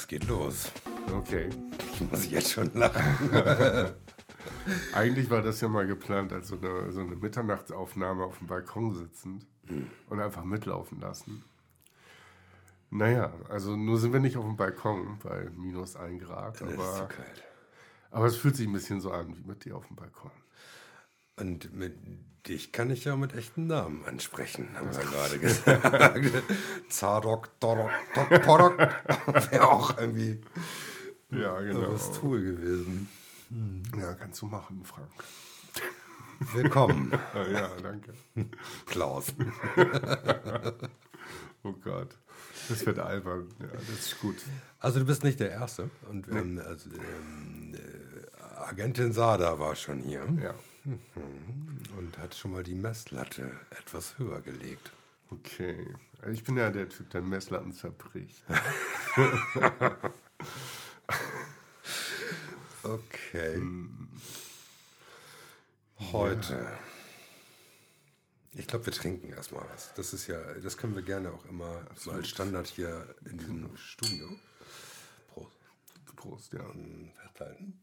es geht los. Okay. Ich muss jetzt schon lachen. Eigentlich war das ja mal geplant als so eine, so eine Mitternachtsaufnahme auf dem Balkon sitzend und einfach mitlaufen lassen. Naja, also nur sind wir nicht auf dem Balkon bei minus 1 Grad, Das ist zu aber, kalt. aber es fühlt sich ein bisschen so an wie mit dir auf dem Balkon. Und mit dich kann ich ja mit echten Namen ansprechen, haben wir gerade gesagt. Zadok, Dorok, Dorok, wäre auch irgendwie Ja, genau. das Tool gewesen. Ja, kannst du machen, Frank. Willkommen, ja, danke. Klaus. Oh Gott. Das wird albern. Ja, das ist gut. Also du bist nicht der Erste. Und ähm, also, ähm, äh, Agentin Sada war schon hier Ja. Und hat schon mal die Messlatte etwas höher gelegt. Okay. Also ich bin ja der Typ, der Messlatten zerbricht. Okay. Heute. Ich glaube, wir trinken erstmal was. Das ist ja, das können wir gerne auch immer so als Standard hier in diesem Studio. Prost. Prost, ja. Festhalten.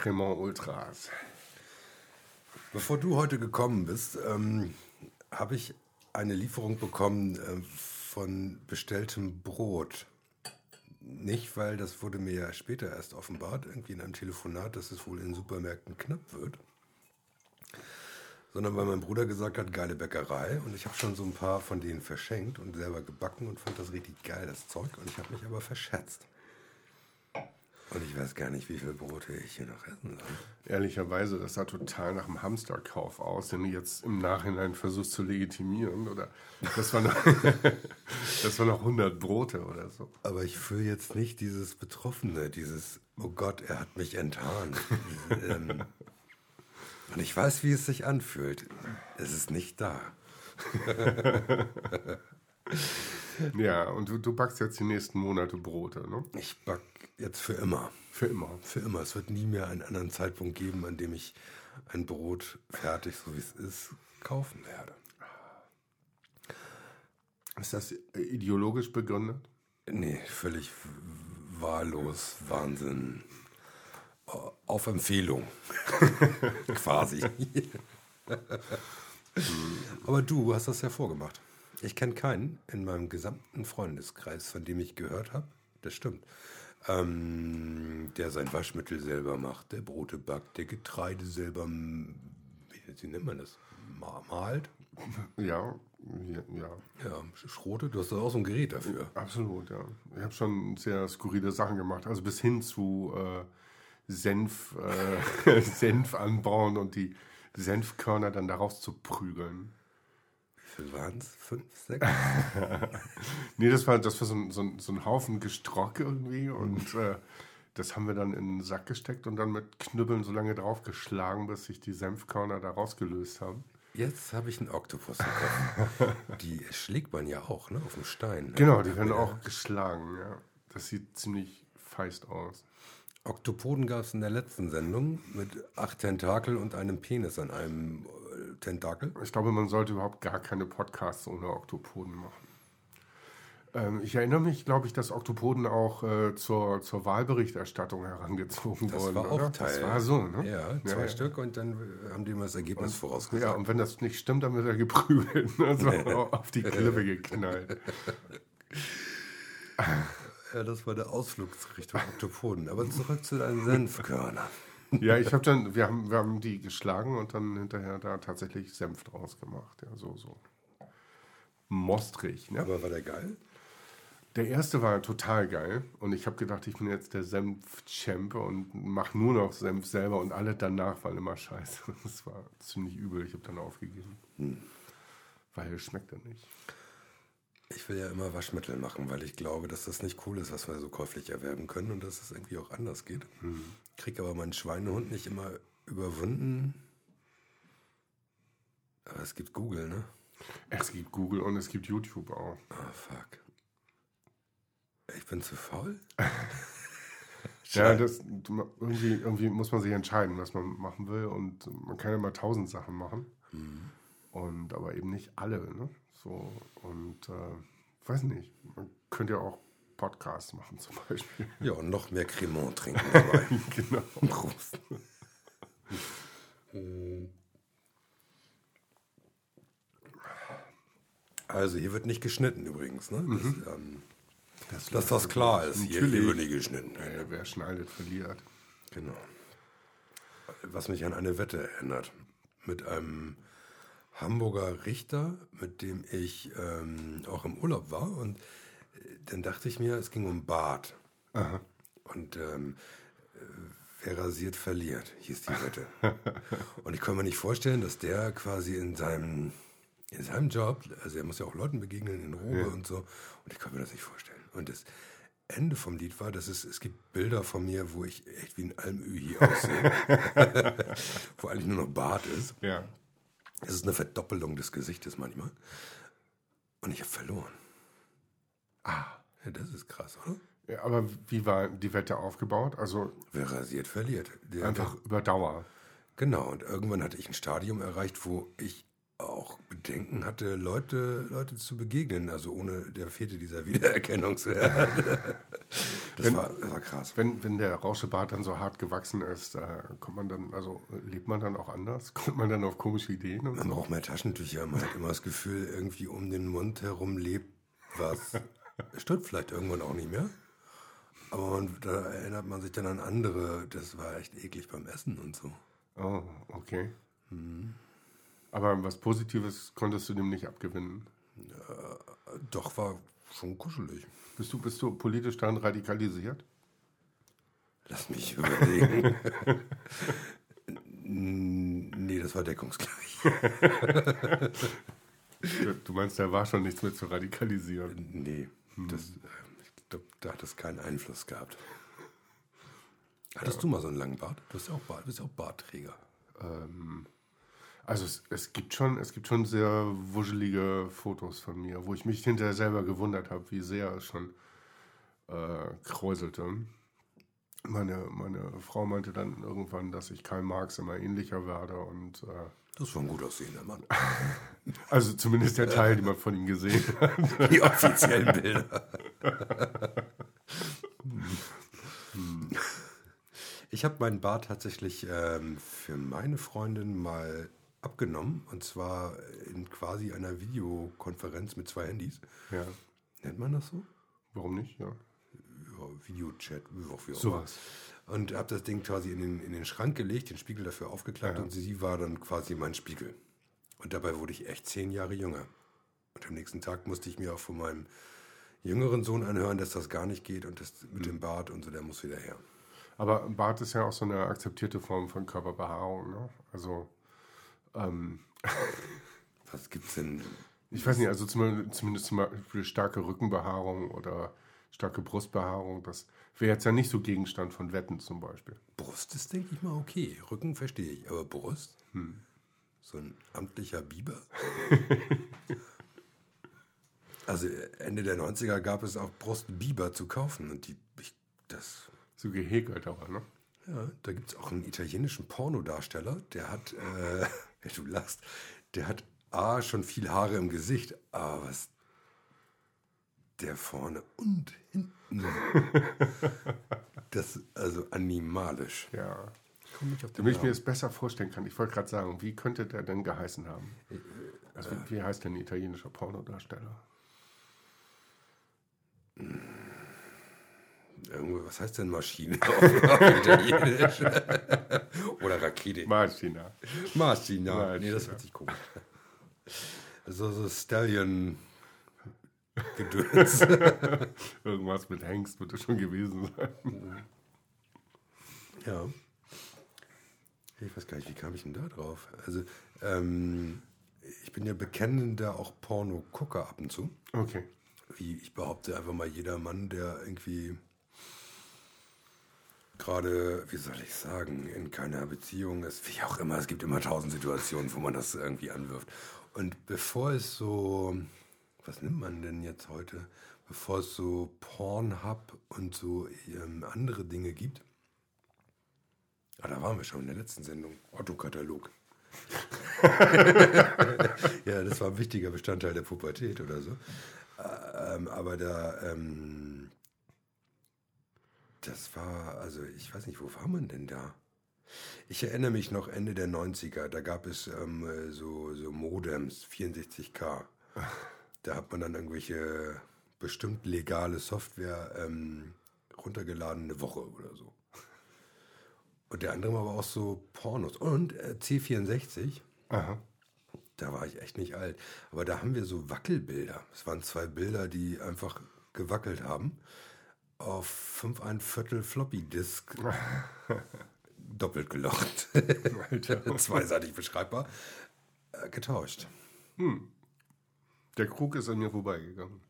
Cremant Ultras. Bevor du heute gekommen bist, ähm, habe ich eine Lieferung bekommen äh, von bestelltem Brot. Nicht, weil das wurde mir ja später erst offenbart, irgendwie in einem Telefonat, dass es wohl in Supermärkten knapp wird. Sondern weil mein Bruder gesagt hat, geile Bäckerei. Und ich habe schon so ein paar von denen verschenkt und selber gebacken und fand das richtig geil, das Zeug. Und ich habe mich aber verschätzt. Und ich weiß gar nicht, wie viele Brote ich hier noch essen soll. Ehrlicherweise, das sah total nach einem Hamsterkauf aus, den du jetzt im Nachhinein versuchst zu legitimieren. Oder das war noch, das war noch 100 Brote oder so. Aber ich fühle jetzt nicht dieses Betroffene, dieses, oh Gott, er hat mich enttarnt. ähm, und ich weiß, wie es sich anfühlt. Es ist nicht da. Ja, und du, du backst jetzt die nächsten Monate Brote, ne? Ich back jetzt für immer. Für immer. Für immer. Es wird nie mehr einen anderen Zeitpunkt geben, an dem ich ein Brot fertig, so wie es ist, kaufen werde. Ist das äh, ideologisch begründet? Nee, völlig wahllos, Wahnsinn. Auf Empfehlung. Quasi. Aber du hast das ja vorgemacht. Ich kenne keinen in meinem gesamten Freundeskreis, von dem ich gehört habe, das stimmt, ähm, der sein Waschmittel selber macht, der Brote backt, der Getreide selber, wie, nennt man das, Ma- malt, Ja, ja, ja. ja, schrotet, du hast doch auch so ein Gerät dafür. Absolut, ja. Ich habe schon sehr skurrile Sachen gemacht. Also bis hin zu äh, Senf, äh, Senf anbauen und die Senfkörner dann daraus zu prügeln. Viel waren es? Fünf, sechs? Nee, das war, das war so, ein, so, ein, so ein Haufen Gestrock irgendwie und äh, das haben wir dann in einen Sack gesteckt und dann mit Knüppeln so lange draufgeschlagen, bis sich die Senfkörner da rausgelöst haben. Jetzt habe ich einen Oktopus im Kopf. Die schlägt man ja auch, ne? Auf dem Stein. Ne? Genau, die werden auch geschlagen, ja. Das sieht ziemlich feist aus. Oktopoden gab es in der letzten Sendung mit acht Tentakel und einem Penis an einem Tentakel. Ich glaube, man sollte überhaupt gar keine Podcasts ohne Oktopoden machen. Ähm, ich erinnere mich, glaube ich, dass Oktopoden auch äh, zur, zur Wahlberichterstattung herangezogen Das wurden. war oder? auch Teil. Das war so, ne? Ja, zwei ja. Stück und dann äh, haben die mal das Ergebnis Ja, vorausgesagt. und wenn das nicht stimmt, dann wird er geprügelt. Ne? So auf die Klippe geknallt. Ja, das war der Ausflug Richtung Oktopoden. Aber zurück zu deinen Senfkörnern. Ja, ich habe dann, wir haben, wir haben die geschlagen und dann hinterher da tatsächlich Senf draus gemacht. Ja, so, so. Mostrig, ne? Aber war der geil? Der erste war total geil und ich habe gedacht, ich bin jetzt der Senf-Champ und mache nur noch Senf selber und alle danach waren immer scheiße. Das war ziemlich übel, ich habe dann aufgegeben. Weil es schmeckt dann nicht. Ich will ja immer Waschmittel machen, weil ich glaube, dass das nicht cool ist, was wir so käuflich erwerben können und dass es irgendwie auch anders geht. Krieg aber meinen Schweinehund nicht immer überwunden. Aber es gibt Google, ne? Es gibt Google und es gibt YouTube auch. Ah, fuck. Ich bin zu faul? Ja, das, irgendwie, irgendwie muss man sich entscheiden, was man machen will und man kann immer tausend Sachen machen. Und aber eben nicht alle, ne? So, und äh, weiß nicht, man könnte ja auch Podcasts machen zum Beispiel. Ja, und noch mehr Cremant trinken dabei. genau. Prost. Also hier wird nicht geschnitten übrigens, ne? Das, ähm, dass das klar ist. Hier, hier wird nicht geschnitten. Ja, wer schneidet, verliert. Genau. Was mich an eine Wette erinnert. Mit einem Hamburger Richter, mit dem ich ähm, auch im Urlaub war. Und dann dachte ich mir, es ging um Bart. Aha. Und ähm, äh, wer rasiert, verliert, hieß die Wette. und ich kann mir nicht vorstellen, dass der quasi in seinem, in seinem Job, also er muss ja auch Leuten begegnen in Robe Ja. und so, und ich kann mir das nicht vorstellen. Und das Ende vom Lied war, dass es, es gibt Bilder von mir, wo ich echt wie ein Almöhi aussehe. wo eigentlich nur noch Bart ist. Ja. Es ist eine Verdoppelung des Gesichtes manchmal. Und ich habe verloren. Ah. Ja, das ist krass, oder? ja. Aber wie war die Wette aufgebaut? Also Wer rasiert, verliert. Der, einfach über Dauer. Genau, und irgendwann hatte ich ein Stadium erreicht, wo ich auch Bedenken hatte, Leute, Leute zu begegnen. Also ohne, der fehlte dieser Wiedererkennungswert. Das, Wenn- war, das war krass. Wenn, wenn der Rauschebart dann so hart gewachsen ist, da kommt man dann, also lebt man dann auch anders? Kommt man dann auf komische Ideen? Man so? braucht mehr Taschentücher. Man hat immer das Gefühl, irgendwie um den Mund herum lebt was. Stimmt vielleicht irgendwann auch nicht mehr. Aber man, da erinnert man sich dann an andere. Das war echt eklig beim Essen und so. Oh, okay. Aber was Positives konntest du dem nicht abgewinnen. Doch, war schon kuschelig. Bist du, bist du politisch dann radikalisiert? Lass mich überlegen. Nee, das war deckungsgleich. Du meinst, da war schon nichts mehr zu radikalisieren. Nee, das, äh, ich glaube, da hat es keinen Einfluss gehabt. Hattest du mal so einen langen Bart? Du bist ja auch, Bart, bist ja auch Bartträger. Ähm, also es, es, gibt schon, es gibt schon sehr wuschelige Fotos von mir, wo ich mich hinterher selber gewundert habe, wie sehr es schon äh, kräuselte. Meine, meine Frau meinte dann irgendwann, dass ich Karl Marx immer ähnlicher werde und äh, Das war ein gut aussehender Mann. also zumindest der Teil, den man von ihm gesehen hat. Die offiziellen Bilder. Ich habe meinen Bart tatsächlich ähm, für meine Freundin mal abgenommen. Und zwar in quasi einer Videokonferenz mit zwei Handys. Ja, Nennt man das so? warum nicht? Ja. Ja, Videochat, wie auch wie auch Sowas. immer. Und habe das Ding quasi in den, in den Schrank gelegt, den Spiegel dafür aufgeklappt Ja. und sie war dann quasi mein Spiegel. Und dabei wurde ich echt zehn Jahre jünger. Und am nächsten Tag musste ich mir auch von meinem jüngeren Sohn anhören, dass das gar nicht geht und das mit dem Bart und so, der muss wieder her. Aber Bart ist ja auch so eine akzeptierte Form von Körperbehaarung. Ne? Also ähm, Was gibt's denn? Ich weiß nicht, also zum, zumindest zum Beispiel starke Rückenbehaarung oder starke Brustbehaarung, das wäre jetzt ja nicht so Gegenstand von Wetten zum Beispiel. Brust ist, denke ich mal, okay. Rücken verstehe ich, aber Brust? So ein amtlicher Biber? also Ende der 90er gab es auch Brustbiber zu kaufen und die, ich, das So gehäkelt aber, ne? Ja, da gibt es auch einen italienischen Pornodarsteller, der hat, äh, du lachst, der hat A, schon viel Haare im Gesicht, aber was der vorne und hinten, das, also animalisch. Ja. Damit ich mir das besser vorstellen kann, ich wollte gerade sagen, wie könnte der denn geheißen haben? Also, wie, wie heißt denn ein italienischer Pornodarsteller? Irgendwo, was heißt denn Maschine Italienisch? Oder Rakete. Martina. Maschina. Maschina. Nee, das hört sich komisch. Also so Stallion Gedöns. Irgendwas mit Hengst wird es schon gewesen sein. Ja. Ich weiß gar nicht, wie kam ich denn da drauf? Also, ähm, ich bin ja bekennender auch Porno-Gucker ab und zu. Okay. Wie ich behaupte, einfach mal jeder Mann, der irgendwie gerade, wie soll ich sagen, in keiner Beziehung ist, wie auch immer, es gibt immer tausend Situationen, wo man das irgendwie anwirft. Und bevor es so, was nimmt man denn jetzt heute, bevor es so Pornhub und so ähm, andere Dinge gibt, ah, da waren wir schon in der letzten Sendung, Otto-Katalog. ja, das war ein wichtiger Bestandteil der Pubertät oder so. Ähm, aber da, ähm, das war, also ich weiß nicht, wo war man denn da? Ich erinnere mich noch Ende der 90er, da gab es ähm, so, so Modems, 64K. Da hat man dann irgendwelche bestimmt legale Software ähm, runtergeladen, eine Woche oder so. Und der andere war aber auch so Pornos. Und äh, C64. Aha. Da war ich echt nicht alt. Aber da haben wir so Wackelbilder. Es waren zwei Bilder, die einfach gewackelt haben. Auf 5 ein Viertel Floppy Disk. doppelt gelocht. Zweiseitig beschreibbar. Äh, getauscht. Hm. Der Krug ist an mir vorbeigegangen.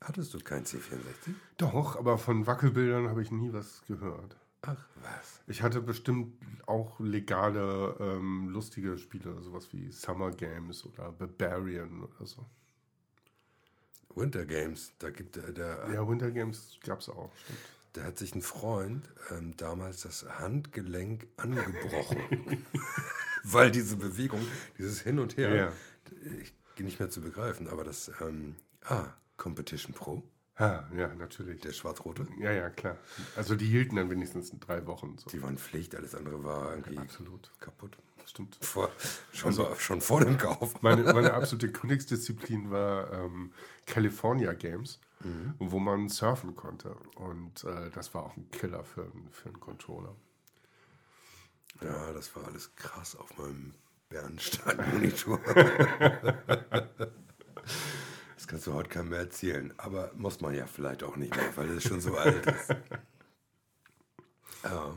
Hattest du kein C64? Doch, aber von Wackelbildern habe ich nie was gehört. Ach, was? Ich hatte bestimmt auch legale, ähm, lustige Spiele, sowas wie Summer Games oder Barbarian oder so. Winter Games, da gibt er. Der, ja, Winter Games gab es auch, stimmt. Da hat sich ein Freund ähm, damals das Handgelenk angebrochen. Weil diese Bewegung, dieses Hin und Her, Ja. ich nicht mehr zu begreifen, aber das, ähm, ah, Competition Pro, Ja, ja, natürlich. der schwarz-rote, Ja, ja, klar. Also die hielten dann wenigstens drei Wochen. So. die waren Pflicht, alles andere war irgendwie Absolut. kaputt. Stimmt. Vor, schon, so, schon vor dem Kauf. Meine, meine absolute Königsdisziplin war ähm, California Games, wo man surfen konnte. Und äh, das war auch ein Killer für, für einen Controller. Ja, das war alles krass auf meinem Bernstein-Monitor. das kannst du heute keinem mehr erzählen. Aber muss man ja vielleicht auch nicht mehr, weil es schon so alt ist. Ja.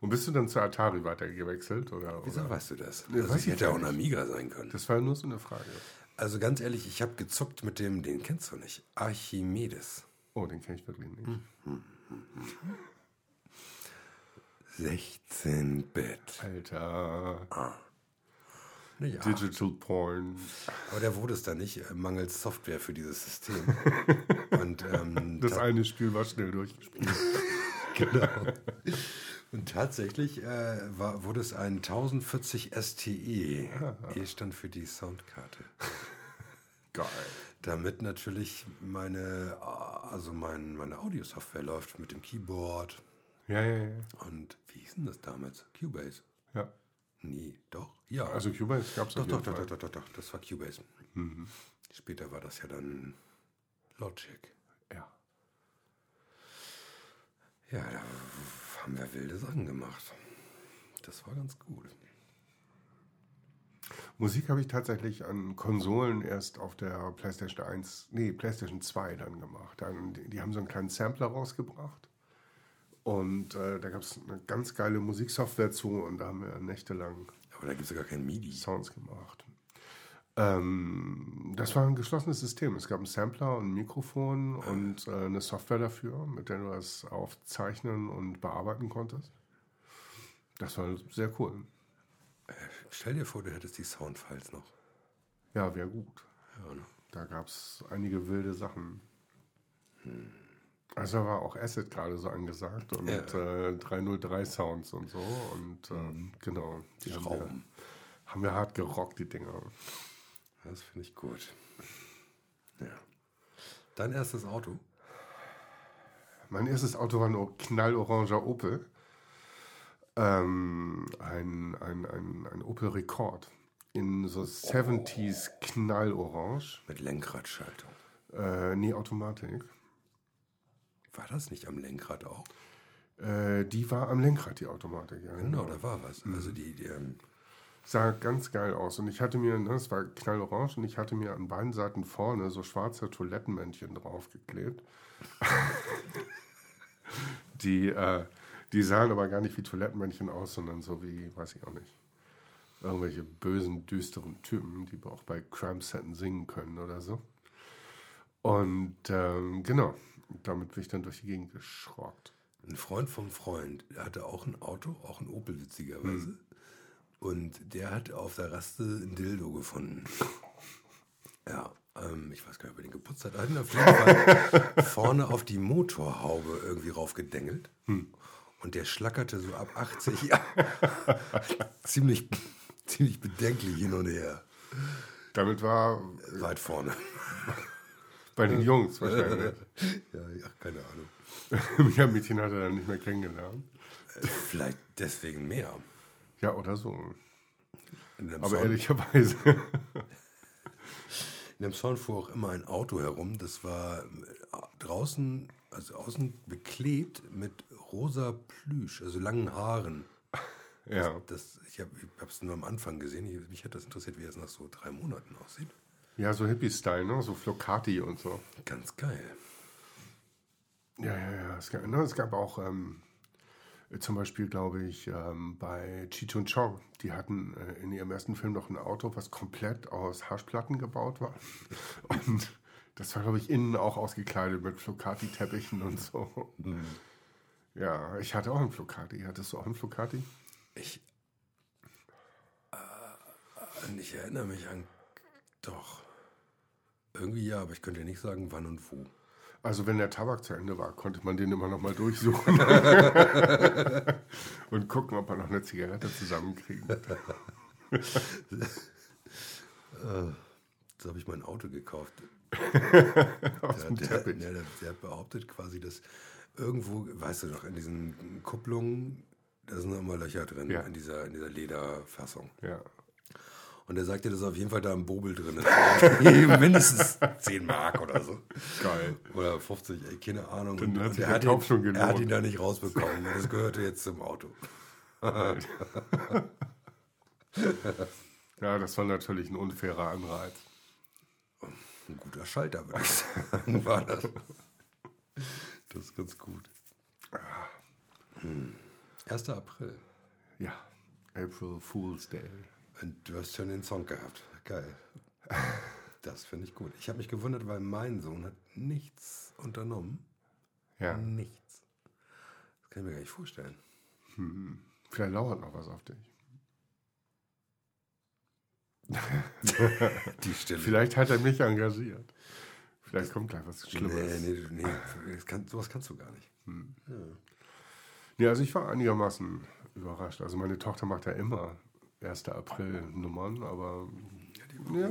Und bist du dann zu Atari weitergewechselt? Oder, Wieso oder? weißt du das? Nee, Also ich hätte gar auch ein Amiga sein können. Das war nur so eine Frage. Also ganz ehrlich, ich habe gezuckt mit dem, den kennst du nicht, Archimedes. Oh, den kenne ich wirklich nicht. 16-Bit. Alter. Nicht Digital Porn. Aber der wurde es da nicht, äh, mangels Software für dieses System. Und, ähm, Das eine Spiel war schnell durchgespielt. genau. Und tatsächlich äh, war, wurde es ein 1040 STE. E stand für die Soundkarte. Geil. Damit natürlich meine, äh, also mein, meine Audiosoftware läuft mit dem Keyboard. Ja, ja, ja. Und wie hieß denn das damals? Cubase? ja. Nee, doch? Ja. Also Cubase gab es doch, doch, doch, doch, doch, doch, doch, das war Cubase. Später war das ja dann Logic. Ja. Ja, da haben wir wilde Sachen gemacht. Das war ganz gut. Musik habe ich tatsächlich an Konsolen erst auf der PlayStation 1, nee, PlayStation 2 dann gemacht. Dann, die, die haben so einen kleinen Sampler rausgebracht. Und äh, da gab es eine ganz geile Musiksoftware zu und da haben wir nächtelang Aber da gibt es ja gar kein MIDI. Sounds gemacht. Ähm, das war ein geschlossenes System. Es gab einen Sampler und ein Mikrofon und äh, eine Software dafür, mit der du das aufzeichnen und bearbeiten konntest. Das war sehr cool. Stell dir vor, du hättest die Soundfiles noch. Ja, wäre gut. Ja, ne? Da gab es einige wilde Sachen. Also war auch Acid gerade so angesagt und Ja. äh, 303 Sounds und so. Und ähm, genau, die haben wir, haben wir hart gerockt, die Dinger. Das finde ich gut. Ja. Dein erstes Auto? Mein erstes Auto war ein knalloranger Opel. Ähm, ein, ein, ein, ein Opel Rekord. In so 70s knallorange. Mit Lenkradschaltung. Äh, nee, Automatik. War das nicht am Lenkrad auch? Äh, die war am Lenkrad, die Automatik. Ja, Genau, da war was. Also die, die ähm, Sah ganz geil aus. Und ich hatte mir, ne, es war knallorange, und ich hatte mir an beiden Seiten vorne so schwarze Toilettenmännchen draufgeklebt. die, äh, die sahen aber gar nicht wie Toilettenmännchen aus, sondern so wie, weiß ich auch nicht, irgendwelche bösen, düsteren Typen, die auch bei Cramps hätten singen können oder so. Und ähm, genau, damit bin ich dann durch die Gegend geschrockt. ein Freund vom Freund der hatte auch ein Auto, auch ein Opel witzigerweise. Und der hat auf der Raste ein Dildo gefunden. Ja, ähm, ich weiß gar nicht, ob er den geputzt hat. Er hat ihn auf jeden Fall vorne auf die Motorhaube irgendwie raufgedengelt. Und der schlackerte so ab 80 ja, ziemlich, ziemlich bedenklich hin und her. Damit war Weit vorne. Bei den Jungs wahrscheinlich. Ja, ja keine Ahnung. Mehr Mädchen hat er dann nicht mehr kennengelernt. Vielleicht deswegen mehr. Ja, oder so. Aber Zorn, ehrlicherweise. in dem Zorn fuhr auch immer ein Auto herum. Das war äh, draußen, also außen beklebt mit rosa Plüsch, also langen Haaren. ja. Das, ich habe es nur am Anfang gesehen. Ich, mich hat das interessiert, wie es nach so drei Monaten aussieht. Ja, so Hippie-Style, ne? So Flocati und so. Ganz geil. Ja, ja, ja. Es gab, ne, es gab auch ähm, zum Beispiel, glaube ich, ähm, bei Cheech und Chong, die hatten äh, in ihrem ersten Film noch ein Auto, was komplett aus Haschplatten gebaut war. Und das war, glaube ich, innen auch ausgekleidet mit Flocati-Teppichen und so. Ja, ich hatte auch einen Flocati. Hattest du auch einen Flocati? Ich, äh, ich erinnere mich an. Doch. Irgendwie ja, aber ich könnte nicht sagen, wann und wo. Also wenn der Tabak zu Ende war, konnte man den immer noch mal durchsuchen und gucken, ob man noch eine Zigarette zusammenkriegen. So habe ich mein Auto gekauft. Aus Der, dem der, Teppich. der, der hat behauptet quasi, dass irgendwo, weißt du noch, in diesen Kupplungen, da sind noch immer Löcher drin, Ja. in, dieser, in dieser Lederfassung. Ja. Und er sagte, dass auf jeden Fall da ein Bobel drin ist. Mindestens 10 Mark oder so. Geil. Oder 50, ey, keine Ahnung. Dann Und- hat sich er der hat Kauf ihn- schon Er hat ihn da nicht rausbekommen. Das gehörte jetzt zum Auto. Ja, das war natürlich ein unfairer Anreiz. Ein guter Schalter, würde ich sagen, war das. Das ist ganz gut. Hm. 1. April. Ja, April Fool's Day. Und du hast schon den Song gehabt. Geil. Das finde ich gut. Ich habe mich gewundert, weil mein Sohn hat nichts unternommen. Ja, Nichts. Das kann ich mir gar nicht vorstellen. vielleicht lauert noch was auf dich. Die Stille. Vielleicht hat er mich engagiert. Vielleicht kommt gleich was Nee, Schlimmes. nee, nee. Das kann, sowas kannst du gar nicht. Ja, also ich war einigermaßen überrascht. Also meine Tochter macht ja immer 1. April Nummern, aber ja,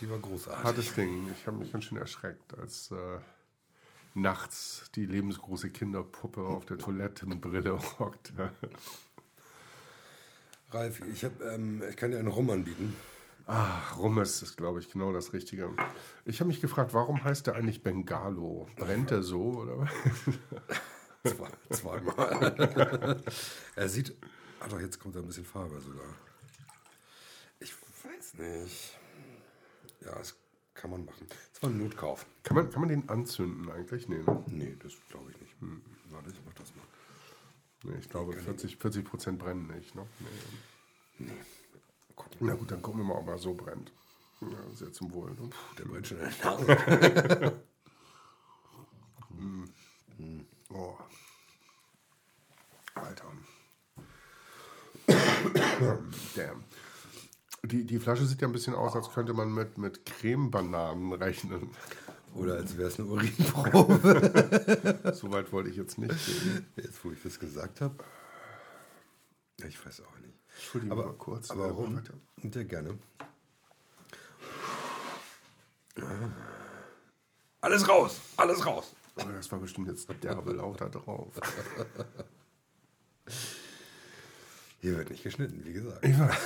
Die war großartig. hartes Ding. Ich habe mich ganz schön erschreckt, als äh, nachts die lebensgroße Kinderpuppe auf der Toilettenbrille rockte. Ralf, ich, hab, ähm, ich kann dir einen Rum anbieten. Ach, Rummes ist, glaube ich, genau das Richtige. Ich habe mich gefragt, warum heißt der eigentlich Bengalo? Brennt der so oder was? Zwei, zweimal. er sieht. Ah doch, jetzt kommt da ein bisschen Farbe sogar. Ich weiß nicht. Ja, das kann man machen. Das war ein Notkauf. Kann man, kann man den anzünden eigentlich? Nee, ne? Nee, das glaube ich nicht. Hm. Warte, ich mach das mal. nee ich glaube, 40, 40 Prozent brennen nicht. Ne? Nee. Gucken. Na gut, dann gucken wir mal, ob er so brennt. Ja, sehr zum Wohl. Ne? Der brennt schon in der Nase. Oh. Alter. Damn. Die, die Flasche sieht ja ein bisschen aus, als könnte man mit, mit Cremebananen rechnen. Oder als wäre es eine Urinprobe. So weit wollte ich jetzt nicht gehen. Jetzt, wo ich das gesagt habe. Ich weiß auch nicht. Entschuldigung, Aber, mal kurz. aber Äh, warum? weiter. Sehr gerne. Alles raus! Alles raus! Oh, das war bestimmt jetzt derbe lauter drauf. Hier wird nicht geschnitten, wie gesagt. Ich weiß.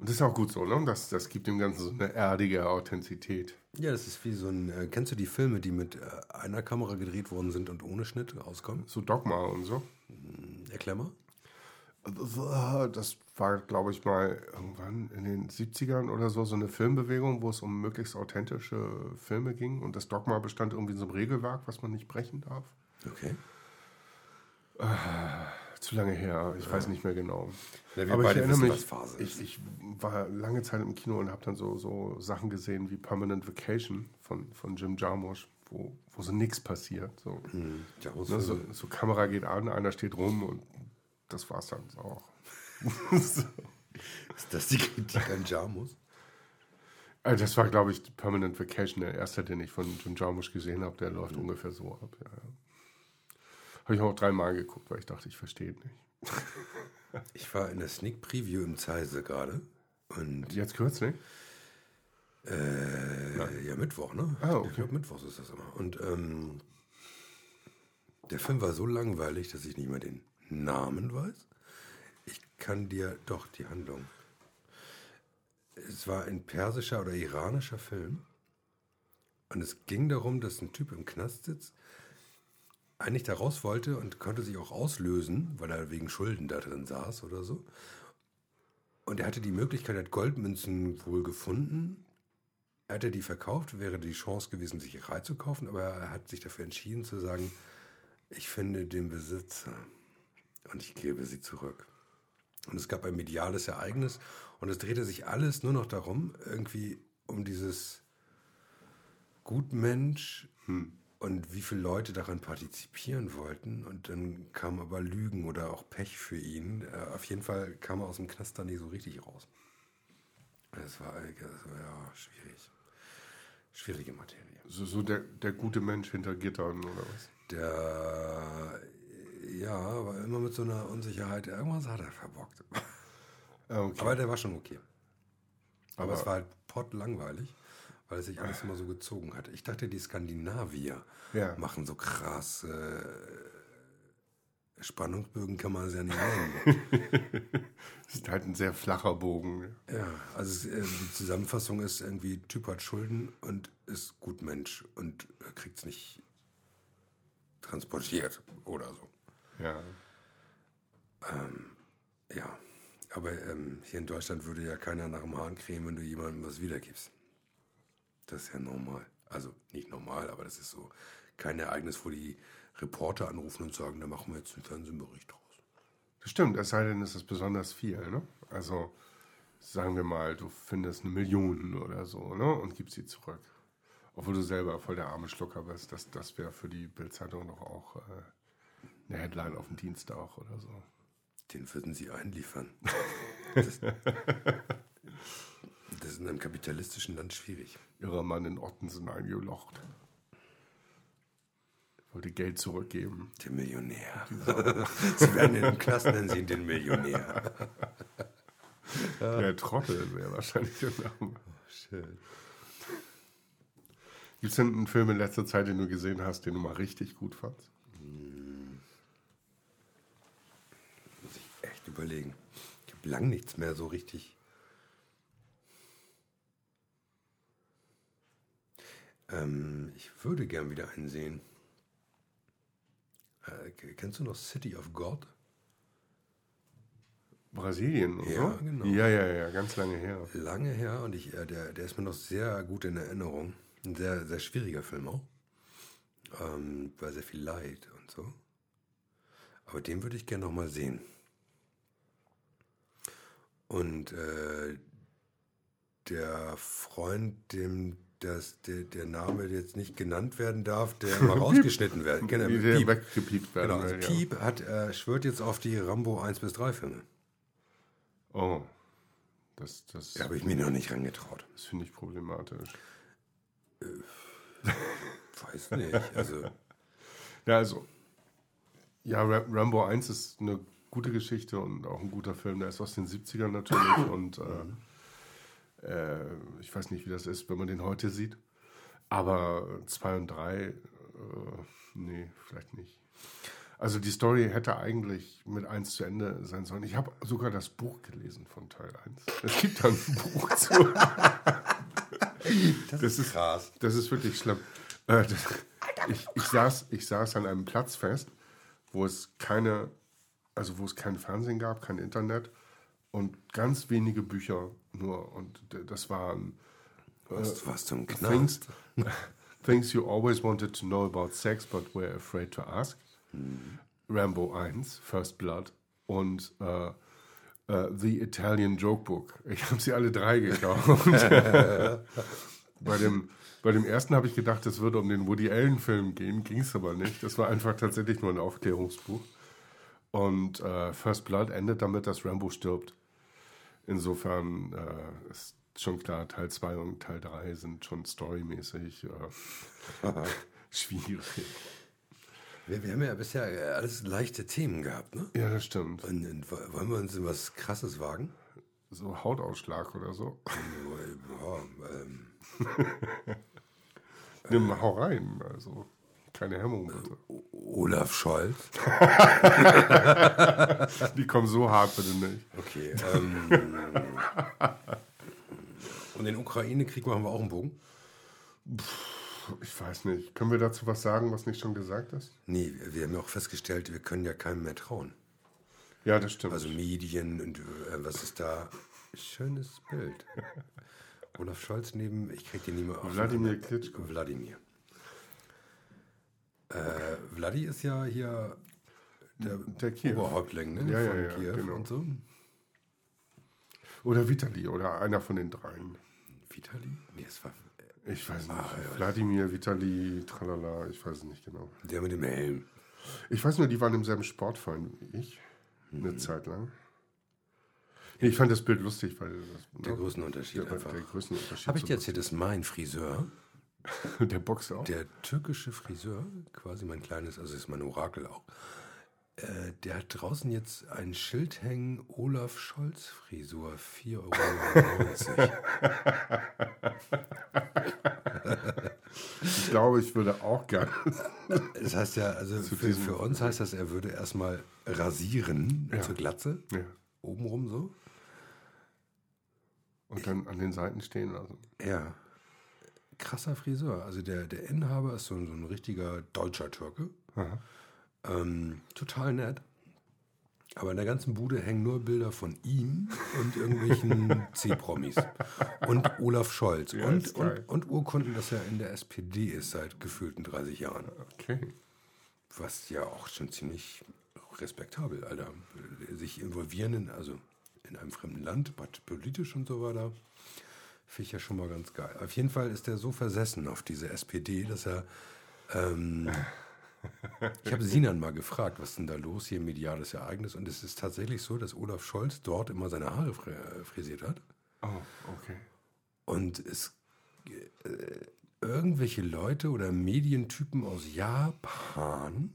Und das ist auch gut so, ne? Das, das gibt dem Ganzen so eine erdige Authentizität. Ja, das ist wie so ein. Äh, kennst du die Filme, die mit äh, einer Kamera gedreht worden sind und ohne Schnitt rauskommen? So Dogma und so. Erklär mal. Das war, glaube ich, mal irgendwann in den 70ern oder so, so eine Filmbewegung, wo es um möglichst authentische Filme ging. Und das Dogma bestand irgendwie in so einem Regelwerk, was man nicht brechen darf. Okay. Zu lange her, ich weiß nicht mehr genau. Ja, wir Aber ich erinnere mich, ich, ich war lange Zeit im Kino und habe dann so, so Sachen gesehen wie Permanent Vacation von, von Jim Jarmusch, wo, wo so nichts passiert. So. Hm, Jaros Ne, so, so Kamera geht an, einer steht rum und das war's dann auch. so. Ist das die Kritik an Jamus? Also das war, glaube ich, Permanent Vacation, der erste, den ich von Jim Jarmusch gesehen habe. Der läuft ungefähr so ab. Ja, ja. Habe ich auch dreimal geguckt, weil ich dachte, ich verstehe nicht. Ich war in der Sneak Preview im Zeise gerade. Und Jetzt kürzlich? äh, ja, Mittwoch, ne? Ah, okay. Ich glaube, Mittwochs ist das immer. Und ähm, der Film war so langweilig, dass ich nicht mehr den Namen weiß. Ich kann dir doch die Handlung. Es war ein persischer oder iranischer Film. Und es ging darum, dass ein Typ im Knast sitzt, eigentlich da raus wollte und konnte sich auch auslösen, weil er wegen Schulden da drin saß oder so. Und er hatte die Möglichkeit, er hat Goldmünzen wohl gefunden. Hätte er die verkauft, wäre die Chance gewesen, sich zu kaufen, aber er hat sich dafür entschieden zu sagen, ich finde den Besitzer und ich gebe sie zurück. Und es gab ein mediales Ereignis und es drehte sich alles nur noch darum, irgendwie um dieses Gutmensch und wie viele Leute daran partizipieren wollten. Und dann kam aber Lügen oder auch Pech für ihn. Äh, auf jeden Fall kam er aus dem Knast da nicht so richtig raus. Das war, äh, das war ja schwierig. Schwierige Materie. So, so der, der gute Mensch hinter Gittern oder was? Der, ja, aber immer mit so einer Unsicherheit. Irgendwas hat er verbockt. Ah, okay. Aber der war schon okay. Aber, Aber- es war halt pottlangweilig, weil es sich alles immer so gezogen hat. Ich dachte, die Skandinavier Ja. machen so krass. Äh, Spannungsbögen kann man es ja nicht nennen. Das ist halt ein sehr flacher Bogen. ja, also äh, die Zusammenfassung ist irgendwie, Typ hat Schulden und ist gut Mensch und kriegt es nicht transportiert oder so. Ja. Ja, aber ähm, hier in Deutschland würde ja keiner nach dem Hahn cremen, wenn du jemandem was wiedergibst. Das ist ja normal. Also nicht normal, aber das ist so kein Ereignis, wo die Reporter anrufen und sagen, da machen wir jetzt einen Fernsehbericht draus. Das stimmt, es sei denn, es ist besonders viel. Ne? Also sagen wir mal, du findest eine Million oder so ne? und gibst sie zurück. Obwohl du selber voll der arme Schlucker bist. Das, das wäre für die Bildzeitung doch auch äh, eine Headline auf dem Dienstag oder so. Den würden sie einliefern. Das, ist in einem kapitalistischen Land schwierig. Irrer Mann in Ottensen eingelocht. Wollte Geld zurückgeben. Der Millionär. sie werden in den Knast nennen sie ihn den Millionär. Der Trottel wäre wahrscheinlich der Name. Schön. Gibt es denn einen Film in letzter Zeit, den du gesehen hast, den du mal richtig gut fandst? Muss ich echt überlegen. Ich habe lang nichts mehr so richtig. Ähm, ich würde gern wieder einen sehen. Äh, kennst du noch City of God? Brasilien, oder? Ja, genau. Ja, ja, ja, ganz lange her. Lange her und ich, äh, der, der ist mir noch sehr gut in Erinnerung. Ein sehr, sehr schwieriger Film auch. Ähm, war sehr viel Leid und so. Aber den würde ich gerne noch mal sehen. Und äh, der Freund, dem das, der, der Name jetzt nicht genannt werden darf, der mal rausgeschnitten werden. Genau, Wie der Piep. weggepiept werden Genau, also ja. Piep hat, äh, schwört jetzt auf die Rambo 1 bis 3 Filme. Oh, das, das, Da habe ich mich noch nicht rangetraut. das finde ich problematisch. Weiß nicht. Also, Ja, also, ja, Ra- Rambo 1 ist eine gute Geschichte und auch ein guter Film. Der ist aus den 70ern natürlich und äh, äh, ich weiß nicht, wie das ist, wenn man den heute sieht. Aber 2 und 3, äh, nee, vielleicht nicht. Also die Story hätte eigentlich mit 1 zu Ende sein sollen. Ich habe sogar das Buch gelesen von Teil 1. Es gibt da ein Buch zu. Das ist krass. Das ist wirklich schlimm. Äh, das, ich, ich, saß, ich saß an einem Platz fest, wo es keine, also wo es kein Fernsehen gab, kein Internet und ganz wenige Bücher nur. Und das waren Was, was zum Things, Knast? things you always wanted to know about sex, but were afraid to ask. Rambo 1, First Blood und äh, äh, The Italian Jokebook. Ich habe sie alle drei gekauft. bei, dem, bei dem ersten habe ich gedacht, es würde um den Woody Allen-Film gehen, ging es aber nicht. Das war einfach tatsächlich nur ein Aufklärungsbuch. Und äh, First Blood endet damit, dass Rambo stirbt. Insofern äh, ist schon klar, Teil 2 und Teil 3 sind schon storymäßig äh, schwierig. Wir, wir haben ja bisher äh, alles leichte Themen gehabt, ne? Ja, das stimmt. Und, und wollen wir uns in was Krasses wagen? So Hautausschlag oder so. Ja, ähm, Nimm, hau rein. Also, keine Hemmung bitte. Olaf Scholz. Die kommen so hart bitte nicht. Okay. Ähm, und den Ukraine-Krieg machen wir auch einen Bogen? Ich weiß nicht. Können wir dazu was sagen, was nicht schon gesagt ist? Nee, wir, haben ja auch festgestellt, wir können ja keinem mehr trauen. Ja, das stimmt. Also Medien und äh, was ist da? Schönes Bild. Olaf Scholz neben, ich krieg den nie mehr auf. Wladimir Klitschko. Wladimir. Äh, Vladi ist ja hier der, Der Kiew. Oberhäuptling ne? Ja, ja, von ja, Kiew genau. und so. Oder Vitali oder einer von den dreien. Vitali? Nee, es war Ich weiß nicht. Ah, ja. Wladimir, Vitali, tralala, ich weiß es nicht genau. der mit dem Helm. Ich weiß nur, die waren im selben Sportverein wie ich. Mhm. Eine Zeit lang. Nee, ich fand das Bild lustig, weil das, Der ne, Größenunterschied der, einfach. der Größenunterschied. Habe ich dir erzählt, dass mein Friseur. der Boxer auch. der türkische Friseur, quasi mein kleines, also ist mein Orakel auch, äh, der hat draußen jetzt ein Schild hängen, Olaf Scholz Frisur, 4,99 Euro. Ich glaube, ich würde auch gerne. Das heißt ja, also für, für uns heißt das, er würde erstmal rasieren Ja. zur Glatze, Ja. obenrum so. Und dann an den Seiten stehen lassen. Ja. Krasser Friseur. Also der, der Inhaber ist so, ein- so ein richtiger deutscher Türke. Ähm, total nett. Aber in der ganzen Bude hängen nur Bilder von ihm und irgendwelchen C-Promis. Und Olaf Scholz. Ja, und, und, und Urkunden, dass er in der SPD ist seit gefühlten 30 Jahren. Okay. Was ja auch schon ziemlich respektabel, Alter. Sich involvieren in, also in einem fremden Land, politisch und so weiter. Finde ich ja schon mal ganz geil. Auf jeden Fall ist er so versessen auf diese SPD, dass er. Ähm, ich habe Sinan mal gefragt, was ist denn da los hier, mediales Ereignis. Und es ist tatsächlich so, dass Olaf Scholz dort immer seine Haare fr- frisiert hat. Oh, okay. Und es äh, irgendwelche Leute oder Medientypen aus Japan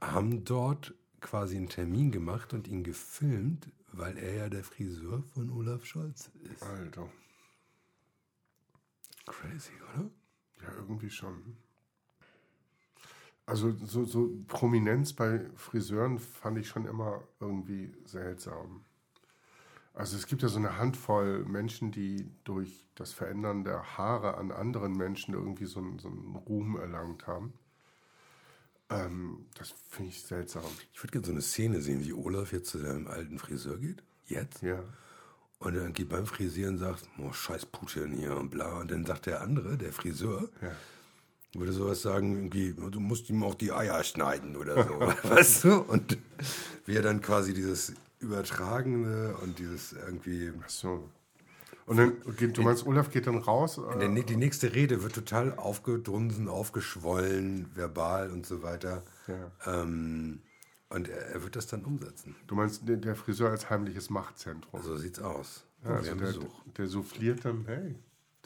haben dort quasi einen Termin gemacht und ihn gefilmt, weil er ja der Friseur von Olaf Scholz ist. Alter. Crazy, oder? Ja, irgendwie schon. Also so, so Prominenz bei Friseuren fand ich schon immer irgendwie seltsam. Also es gibt ja so eine Handvoll Menschen, die durch das Verändern der Haare an anderen Menschen irgendwie so einen, so einen Ruhm erlangt haben. Ähm, das finde ich seltsam. Ich würde gerne so eine Szene sehen, wie Olaf jetzt zu seinem alten Friseur geht. Jetzt. Ja. Und dann geht beim Frisieren und sagt, oh, scheiß Putin hier und bla. Und dann sagt der andere, der Friseur, Ja. würde sowas sagen, irgendwie, du musst ihm auch die Eier schneiden oder so, weißt du? Und wie er dann quasi dieses Übertragende und dieses irgendwie. Ach so. Und dann geht, du meinst, Olaf geht dann raus? Der, Äh, die nächste Rede wird total aufgedunsen, aufgeschwollen, verbal und so weiter. Ja. Ähm, und er, er wird das dann umsetzen. du meinst der, Friseur als heimliches Machtzentrum? So sieht's aus. Ja, also der, Besuch. der souffliert dann, hey,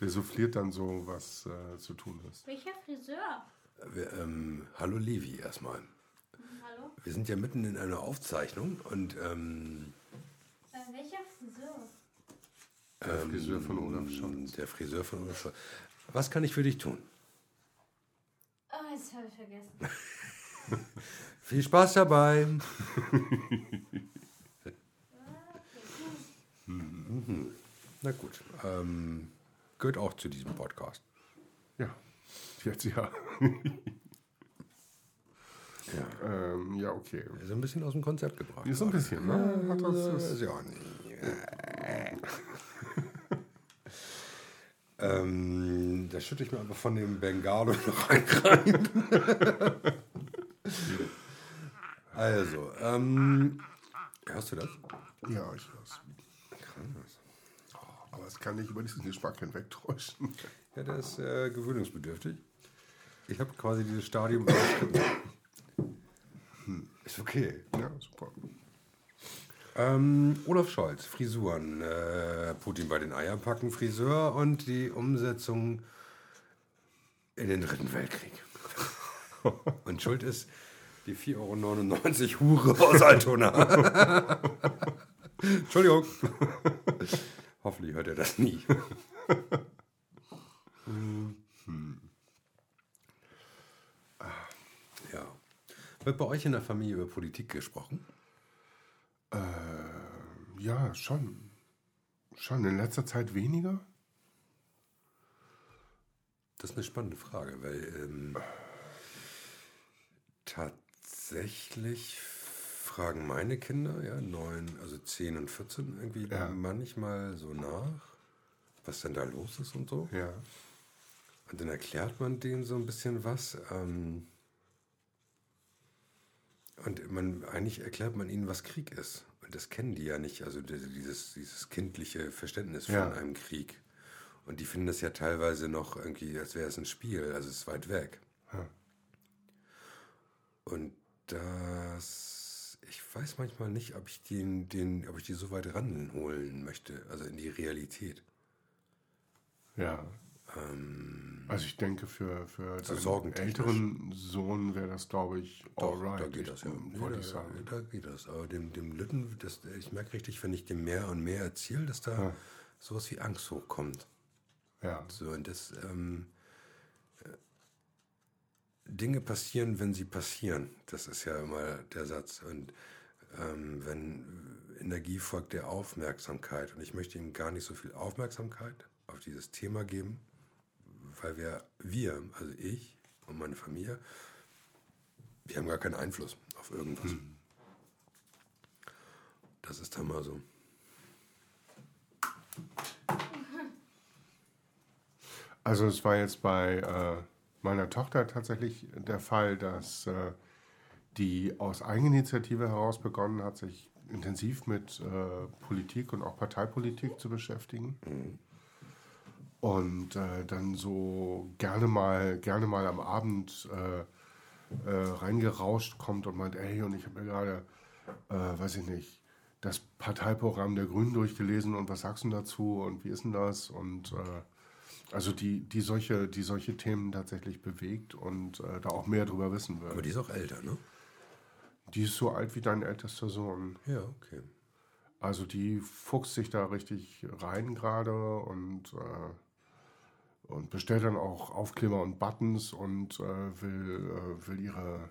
der souffliert dann so, was äh, zu tun ist. Welcher Friseur? Wir, ähm, hallo Levi erstmal. Hallo? Wir sind ja mitten in einer Aufzeichnung und ähm, Äh, welcher Friseur? Der Friseur von Olaf Scholz. der Friseur von Olaf Scholz. Was kann ich für dich tun? Oh, jetzt habe ich vergessen. Viel Spaß dabei. Mhm. Na gut. Ähm, gehört auch zu diesem Podcast. Ja, jetzt ja. Ja. ähm, ja, okay. Ist ein bisschen aus dem Konzept gebracht. Ist so ein bisschen, ne? Hat das, Das das, ist ja auch nicht. ähm, da schütte ich mir einfach von dem Bengalo noch einen rein. also, ähm, hörst du das? ja, ich weiß. Aber es kann nicht über diesen Geschmack hinwegtäuschen. Ja, der ist äh, gewöhnungsbedürftig. Ich habe quasi dieses Stadium. Hm, Ist okay. Ja, super. Ähm, Olaf Scholz, Frisuren, äh, Putin bei den Eierpacken, Friseur und die Umsetzung in den Dritten Weltkrieg. Und schuld ist die 4,99 Euro Hure aus Altona. Entschuldigung. Hoffentlich hört er das nie. ja. Wird bei euch in der Familie über Politik gesprochen? Äh, ja, schon. Schon. In letzter Zeit weniger? Das ist eine spannende Frage, weil ähm, tatsächlich fragen meine Kinder, ja, neun, also 10 und 14, irgendwie Ja. manchmal so nach, was denn da los ist und so. Ja. Und dann erklärt man denen so ein bisschen was. Ähm, und man, eigentlich erklärt man ihnen, was Krieg ist. Und das kennen die ja nicht, also die- dieses, dieses kindliche Verständnis von Ja. einem Krieg. Und die finden das ja teilweise noch irgendwie, als wäre es ein Spiel, also es ist weit weg. Ja. Und das, ich weiß manchmal nicht, ob ich den, den, ob ich die so weit ranholen möchte, also in die Realität. Ja. Ähm, Also ich denke, für, für So deinen sorgentechnisch. älteren Sohn wäre das, glaube ich, Doch, alright. da geht das ja. Wollte da, ich sagen. da geht das. Aber dem, dem Lütten, das, ich merke richtig, wenn ich dem mehr und mehr erzähle, dass da Ja. sowas wie Angst hochkommt. Ja. So, und das, ähm, äh, Dinge passieren, wenn sie passieren. Das ist ja immer der Satz. Und ähm, wenn Energie folgt der Aufmerksamkeit. Und ich möchte ihm gar nicht so viel Aufmerksamkeit auf dieses Thema geben, weil wir, wir, also ich und meine Familie, wir haben gar keinen Einfluss auf irgendwas. Das ist dann mal so. Also es war jetzt bei äh, meiner Tochter tatsächlich der Fall, dass äh, die aus Eigeninitiative heraus begonnen hat, sich intensiv mit äh, Politik und auch Parteipolitik zu beschäftigen. Und äh, dann so gerne mal, gerne mal am Abend reingerauscht kommt und meint, ey, und ich habe mir gerade, weiß ich nicht, das Parteiprogramm der Grünen durchgelesen und was sagst du dazu und wie ist denn das? Und also die, die, solche, die solche Themen tatsächlich bewegt und äh, da auch mehr drüber wissen will. Aber die ist auch älter, ne? Die ist so alt wie dein ältester Sohn. Ja, okay. Also die fuchst sich da richtig rein gerade und, äh, und bestellt dann auch Aufkleber und Buttons und äh, will, äh, will ihre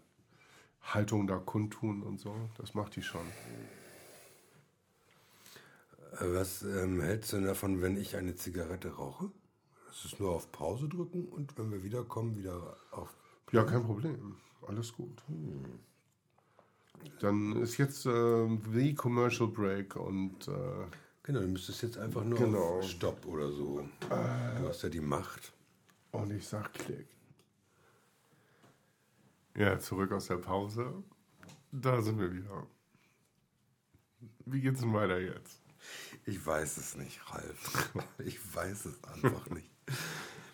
Haltung da kundtun und so. Das macht die schon. Äh, Was ähm, hältst du denn davon, wenn ich eine Zigarette rauche? Das ist nur auf Pause drücken und wenn wir wiederkommen, wieder auf. Ja, kein Problem. Alles gut. Dann ist jetzt äh, the Commercial Break und äh, Genau, du müsstest jetzt einfach nur Genau. auf Stopp oder so. Du hast ja die Macht. Und ich sag Klick. Ja, zurück aus der Pause. Da sind wir wieder. Wie geht's denn weiter jetzt? Ich weiß es nicht, Ralf. Ich weiß es einfach nicht.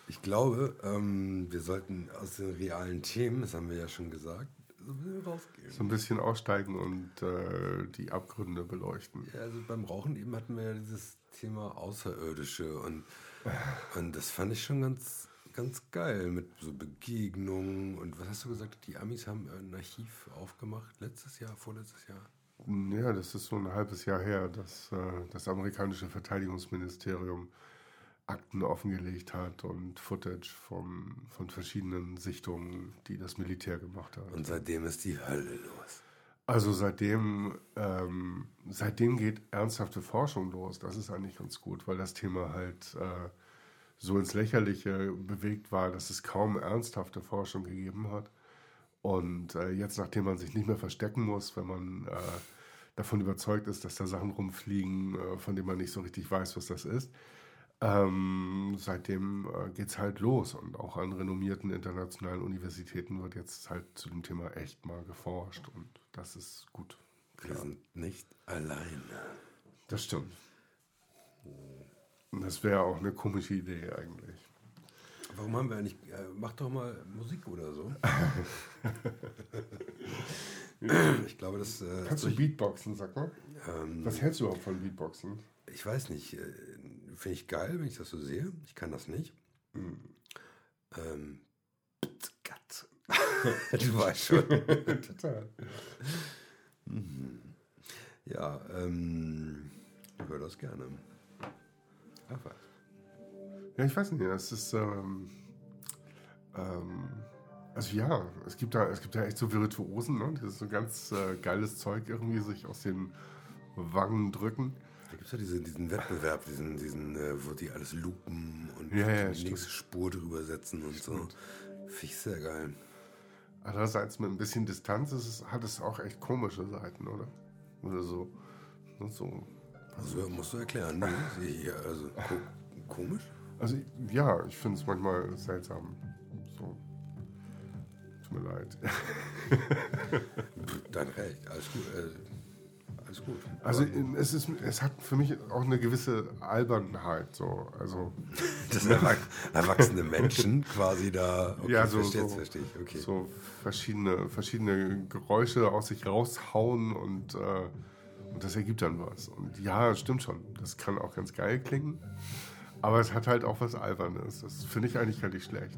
Ich glaube, ähm, wir sollten aus den realen Themen, das haben wir ja schon gesagt, so ein bisschen rausgehen. So ein bisschen aussteigen und äh, die Abgründe beleuchten. Ja, also beim Rauchen eben hatten wir ja dieses Thema Außerirdische und, und das fand ich schon ganz, ganz geil mit so Begegnungen und was hast du gesagt, die Amis haben ein Archiv aufgemacht, letztes Jahr, vorletztes Jahr? Ja, das ist so ein halbes Jahr her, dass äh, das amerikanische Verteidigungsministerium Akten offengelegt hat und Footage vom, von verschiedenen Sichtungen, die das Militär gemacht hat. Und seitdem ist die Hölle los. Also seitdem, ähm, seitdem geht ernsthafte Forschung los. Das ist eigentlich ganz gut, weil das Thema halt äh, so ins Lächerliche bewegt war, dass es kaum ernsthafte Forschung gegeben hat. Und äh, jetzt, nachdem man sich nicht mehr verstecken muss, wenn man äh, davon überzeugt ist, dass da Sachen rumfliegen, äh, von denen man nicht so richtig weiß, was das ist, ähm, seitdem äh, geht es halt los. Und auch an renommierten internationalen Universitäten wird jetzt halt zu dem Thema echt mal geforscht. Und das ist gut. Wir sind nicht alleine. Das stimmt. Das wäre auch eine komische Idee eigentlich. Warum haben wir eigentlich, äh, mach doch mal Musik oder so. ich glaube, das... Äh, Kannst du Beatboxen, sag mal? ähm, Was hältst du überhaupt von Beatboxen? Ich weiß nicht, äh, finde ich geil, wenn ich das so sehe. Ich kann das nicht. Ähm, Katz. du weißt schon. Total. Ja, ähm, ich höre das gerne. Ach was. Ja, ich weiß nicht, es ist, ähm, ähm, also ja, es gibt da, es gibt da echt so Virtuosen, ne? Das ist so ganz äh, geiles Zeug irgendwie, sich aus den Wangen drücken. Da gibt es ja diese, diesen Wettbewerb, diesen, diesen äh, wo die alles lupen und Ja, ja, die stimmt. nächste Spur drüber setzen und so. Finde ich sehr geil. Andererseits mit ein bisschen Distanz ist es, hat es auch echt komische Seiten, oder? Oder so. ne, so. Also musst du erklären. Hier. Also ko komisch? Also ja, ich finde es manchmal seltsam. So. Tut mir leid. Dein Recht. Alles gut. Alles gut. Also es, ist, es hat für mich auch eine gewisse Albernheit. So. Also Das sind erwach erwachsene Menschen quasi da. Okay, Ja, so- verstehe, so- verstehe ich. Okay. so verschiedene, verschiedene Geräusche aus sich raushauen und, äh, und das ergibt dann was. Und ja, stimmt schon. Das kann auch ganz geil klingen. Aber es hat halt auch was Albernes. Das finde ich eigentlich gar nicht schlecht.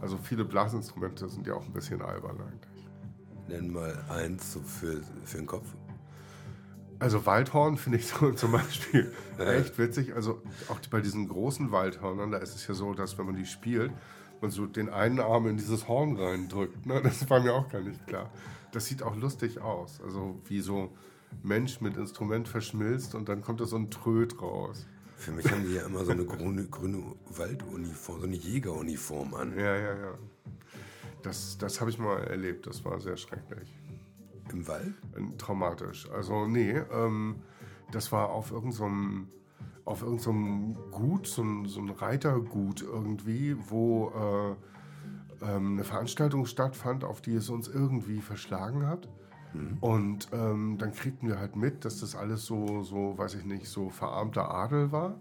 Also viele Blasinstrumente sind ja auch ein bisschen albern eigentlich. Nenn mal eins so für, für den Kopf. Also Waldhorn finde ich so zum Beispiel echt witzig. Also auch bei diesen großen Waldhörnern, da ist es ja so, dass wenn man die spielt, man so den einen Arm in dieses Horn reindrückt. Ne? Das war mir auch gar nicht klar. Das sieht auch lustig aus. Also wie so Mensch mit Instrument verschmilzt und dann kommt da so ein Tröd raus. Für mich haben die ja immer so eine grüne, grüne Walduniform, so eine Jägeruniform an. Ja, ja, ja. Das, das habe ich mal erlebt. Das war sehr schrecklich. Im Wald? Äh, traumatisch. Also nee, ähm, das war auf irgendeinem auf irgendeinem Gut, so ein, so ein Reitergut irgendwie, wo äh, ähm, eine Veranstaltung stattfand, auf die es uns irgendwie verschlagen hat. Und ähm, dann kriegten wir halt mit, dass das alles so, so, weiß ich nicht, so verarmter Adel war,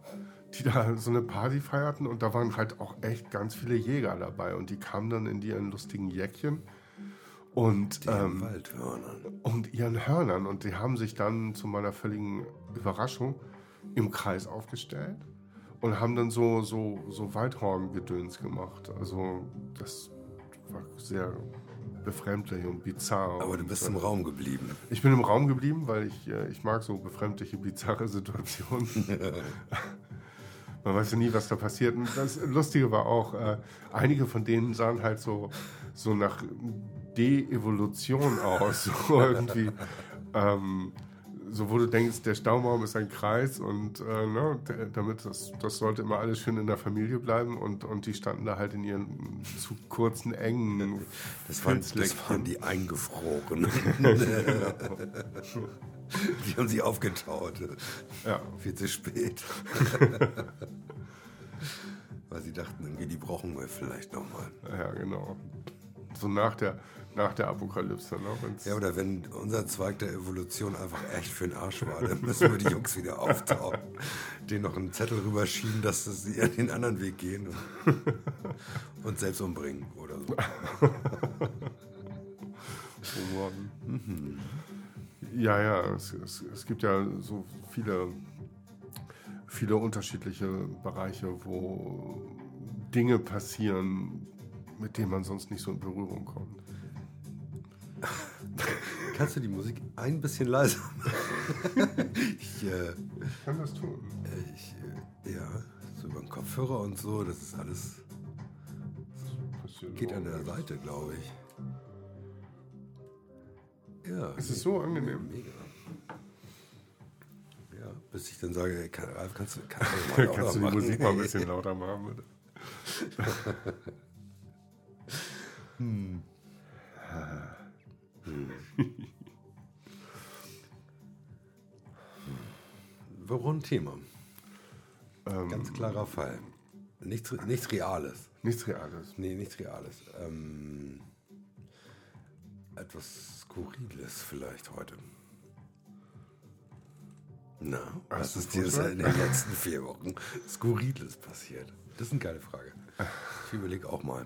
die da so eine Party feierten. Und da waren halt auch echt ganz viele Jäger dabei. Und die kamen dann in ihren lustigen Jäckchen. Und, ähm, Waldhörnern. und ihren Hörnern. Und die haben sich dann zu meiner völligen Überraschung im Kreis aufgestellt und haben dann so, so, so Waldhorn-Gedöns gemacht. Also das war sehr befremdlich und bizarr. Aber du und, bist äh, im Raum geblieben. ich bin im Raum geblieben, weil ich, äh, ich mag so befremdliche, bizarre Situationen. Man weiß ja nie, was da passiert. Und das Lustige war auch, äh, einige von denen sahen halt so, so nach De-Evolution aus. So irgendwie. Ähm, so wo du denkst, der Staumbaum ist ein Kreis und äh, ne, damit das, das sollte immer alles schön in der Familie bleiben und, und die standen da halt in ihren zu kurzen, engen Das waren, das waren die Eingefrorenen. die haben sich aufgetaut. Ja. Viel zu spät. Weil sie dachten, irgendwie, die brauchen wir vielleicht nochmal. Ja, genau. So nach der, nach der Apokalypse. Ne? Wenn's- Ja, oder wenn unser Zweig der Evolution einfach echt für den Arsch war, dann müssen wir die Jungs wieder auftauchen. Denen noch einen Zettel rüberschieben, dass sie den anderen Weg gehen und uns selbst umbringen oder so. Humor. Ja, ja, es, es, es gibt ja so viele, viele unterschiedliche Bereiche, wo Dinge passieren, mit denen man sonst nicht so in Berührung kommt. Kannst du die Musik ein bisschen leiser machen? ich, äh, Ich kann das tun. ich, äh, ja, so über den Kopfhörer und so, das ist alles, Passiert geht an der. Seite, glaube ich. Ja. Es ist so angenehm. Mega. Ja, bis ich dann sage, kann, Ralf, kannst du, kannst du, mal lauter Kannst du die machen? Musik mal ein bisschen lauter machen, bitte? Warum ein Thema? Ähm, Ganz klarer Fall. Nichts, nichts Reales. Nichts Reales. Nee, nichts Reales. Ähm, etwas Skurriles vielleicht heute. Na, was ist dir in den letzten vier Wochen Skurriles passiert? Das ist eine geile Frage. Ich überlege auch mal.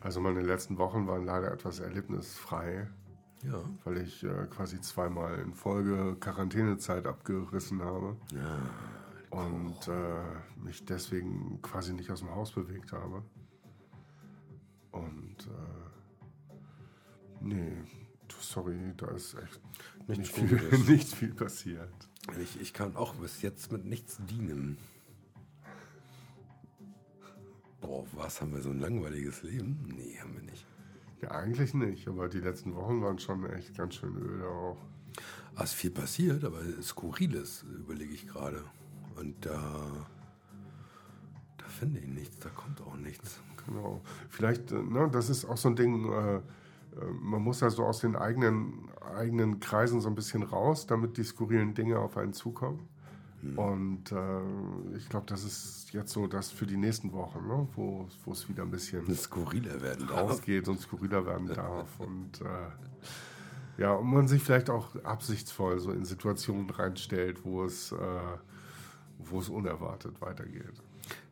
Also meine letzten Wochen waren leider etwas erlebnisfrei, Ja. weil ich äh, quasi zweimal in Folge Quarantänezeit abgerissen habe. Ja, und äh, mich deswegen quasi nicht aus dem Haus bewegt habe. Und äh, nee, sorry, da ist echt Nichts nicht, viel, nicht viel passiert. Ich, ich kann auch bis jetzt mit nichts dienen. Boah, was, haben wir so ein langweiliges Leben? Nee, haben wir nicht. Ja, eigentlich nicht, aber die letzten Wochen waren schon echt ganz schön öde auch. Ah, ist viel passiert, aber Skurriles überlege ich gerade. Und da, da finde ich nichts, da kommt auch nichts. Genau. Vielleicht, äh, ne, das ist auch so ein Ding, äh, äh, man muss ja so aus den eigenen, eigenen Kreisen so ein bisschen raus, damit die skurrilen Dinge auf einen zukommen. Und äh, ich glaube, das ist jetzt so das für die nächsten Wochen, ne, wo es wieder ein bisschen Skurriler werden darf. rausgeht und skurriler werden darf. Und äh, ja, und man sich vielleicht auch absichtsvoll so in Situationen reinstellt, wo es, äh, wo es unerwartet weitergeht.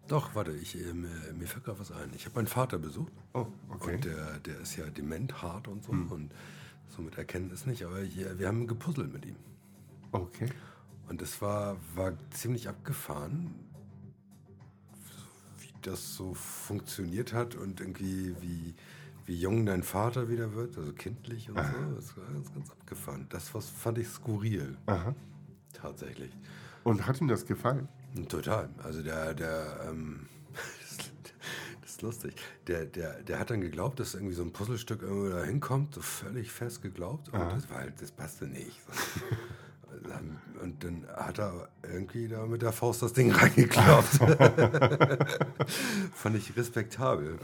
Doch, warte, ich, äh, mir, mir fällt gerade was ein. Ich habe meinen Vater besucht. Oh, okay. Hm. Und der, der ist ja dement hart und so. Und somit erkennen es nicht. Aber hier, wir haben gepuzzelt mit ihm. Okay. Und es war, war ziemlich abgefahren, wie das so funktioniert hat und irgendwie wie, wie jung dein Vater wieder wird, also kindlich und so. Das war ganz, ganz abgefahren. Das was fand ich skurril, Aha. tatsächlich. Und hat ihm das gefallen? Total. Also der, der, ähm, das ist lustig. Der, der, der hat dann geglaubt, dass irgendwie so ein Puzzlestück irgendwo da hinkommt, so völlig fest geglaubt. Und das war halt, das passte nicht. Und dann hat er irgendwie da mit der Faust das Ding reingekloppt. Fand ich respektabel.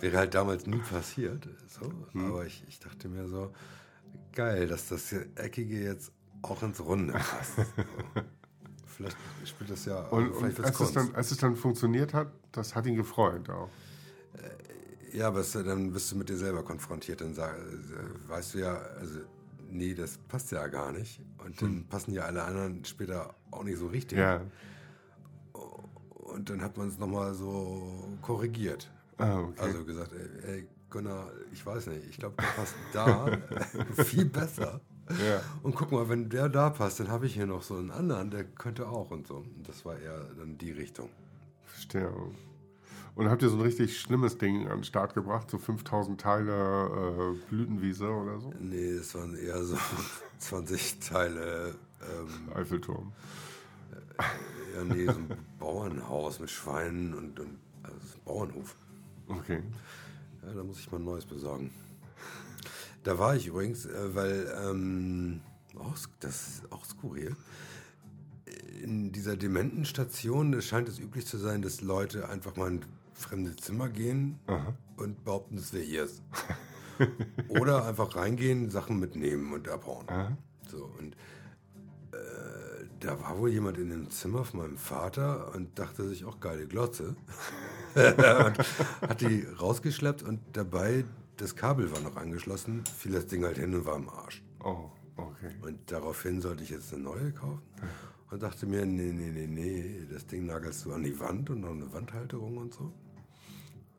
Wäre halt damals nie passiert. So. Aber ich, ich dachte mir so, geil, dass das hier Eckige jetzt auch ins Runde passt. So. Vielleicht spielt das ja Und, und als, es dann, als es dann funktioniert hat, das hat ihn gefreut auch. Ja, aber es, dann bist du mit dir selber konfrontiert. Dann sag, äh, weißt du ja, also, nee, das passt ja gar nicht. Und dann passen ja alle anderen später auch nicht so richtig. Ja. Und dann hat man es nochmal so korrigiert. Ah, okay. Also gesagt, ey, ey Gunnar, ich weiß nicht, ich glaube, der passt da viel besser. Ja. Und guck mal, wenn der da passt, dann habe ich hier noch so einen anderen, der könnte auch und so. Und das war eher dann die Richtung. Verstehe. Und habt ihr so ein richtig schlimmes Ding an den Start gebracht, so 5000 Teile äh, Blütenwiese oder so? Nee, es waren eher so 20 Teile ähm, Eiffelturm. Ja, nee, so ein Bauernhaus mit Schweinen und, und also Bauernhof. Okay. Ja, da muss ich mal ein neues besorgen. Da war ich übrigens, äh, weil, ähm, auch, das ist auch skurril. In dieser Dementenstation scheint es üblich zu sein, dass Leute einfach mal in fremde Zimmer gehen und behaupten, das wäre ihrs. Oder einfach reingehen, Sachen mitnehmen und abhauen. Aha. So, und äh, da war wohl jemand in dem Zimmer von meinem Vater und dachte sich auch geile Glotze. und hat die rausgeschleppt und dabei, das Kabel war noch angeschlossen, fiel das Ding halt hin und war am Arsch. Oh, okay. Und daraufhin sollte ich jetzt eine neue kaufen. Und dachte mir, nee, nee, nee, nee, das Ding nagelst du an die Wand und noch eine Wandhalterung und so.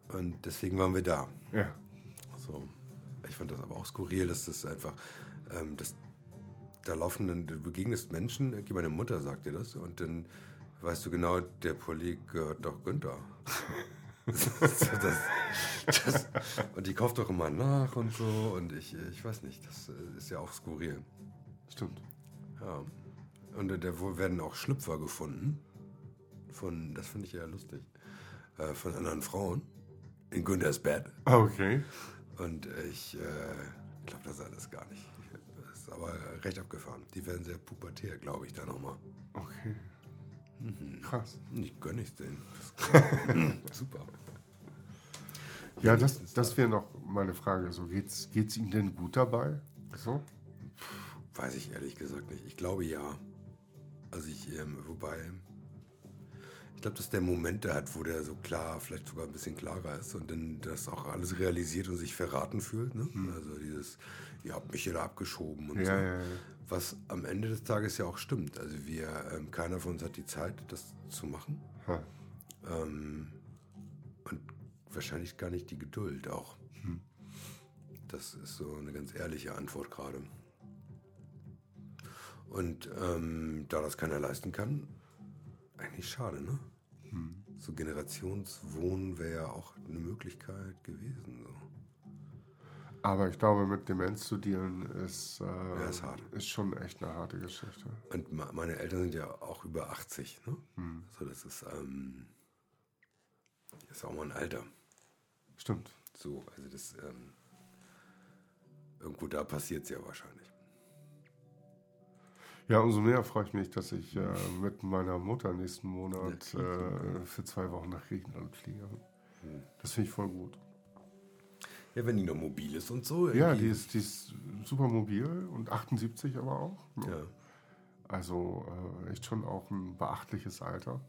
Und deswegen waren wir da. Ja. So. Ich fand das aber auch skurril, dass das einfach, ähm, das, da laufen dann, du begegnest Menschen, irgendwie meine Mutter sagt dir das, und dann weißt du genau, der Pulli gehört doch Günther. das, das, und die kauft doch immer nach und so, und ich, ich weiß nicht, das äh, ist ja auch skurril. Stimmt. Ja. Und da werden auch Schlüpfer gefunden, von, das finde ich ja lustig, äh, von anderen Frauen in Günthers Bett. Ah, Okay. Und ich äh, glaube das alles gar nicht. Das ist aber recht abgefahren. Die werden sehr pubertär, glaube ich, da nochmal. Okay. Mhm. Krass. Ich gönne es denen. Das- Super. Ja, das, das wäre noch meine Frage. So, geht's, geht's Ihnen denn gut dabei? So? Weiß ich ehrlich gesagt nicht. Ich glaube ja. Also ich, ähm, wobei, ich glaube, dass der Moment da hat, wo der so klar, vielleicht sogar ein bisschen klarer ist und dann das auch alles realisiert und sich verraten fühlt. Ne? Also dieses, ihr habt mich hier da abgeschoben und Ja, so. ja, ja. Was am Ende des Tages ja auch stimmt. Also wir, ähm, keiner von uns hat die Zeit, das zu machen. Ha. Ähm, und wahrscheinlich gar nicht die Geduld auch. Das ist so eine ganz ehrliche Antwort gerade. Und ähm, da das keiner leisten kann, eigentlich schade, ne? So Generationswohnen wäre ja auch eine Möglichkeit gewesen. So. Aber ich glaube, mit Demenz zu dealen ist, äh, ist hart. ist schon echt eine harte Geschichte. Und meine Eltern sind ja auch über 80, ne? So, das ist, ähm, ist auch mal ein Alter. Stimmt. So, also das, ähm, irgendwo da passiert es ja wahrscheinlich. Ja, umso mehr freue ich mich, dass ich äh, mit meiner Mutter nächsten Monat äh, für zwei Wochen nach Griechenland fliege. Das finde ich voll gut. Ja, wenn die noch mobil ist und so. Ja, die ist, die ist super mobil und 78 aber auch. ne? Ja. Also äh, echt schon auch ein beachtliches Alter.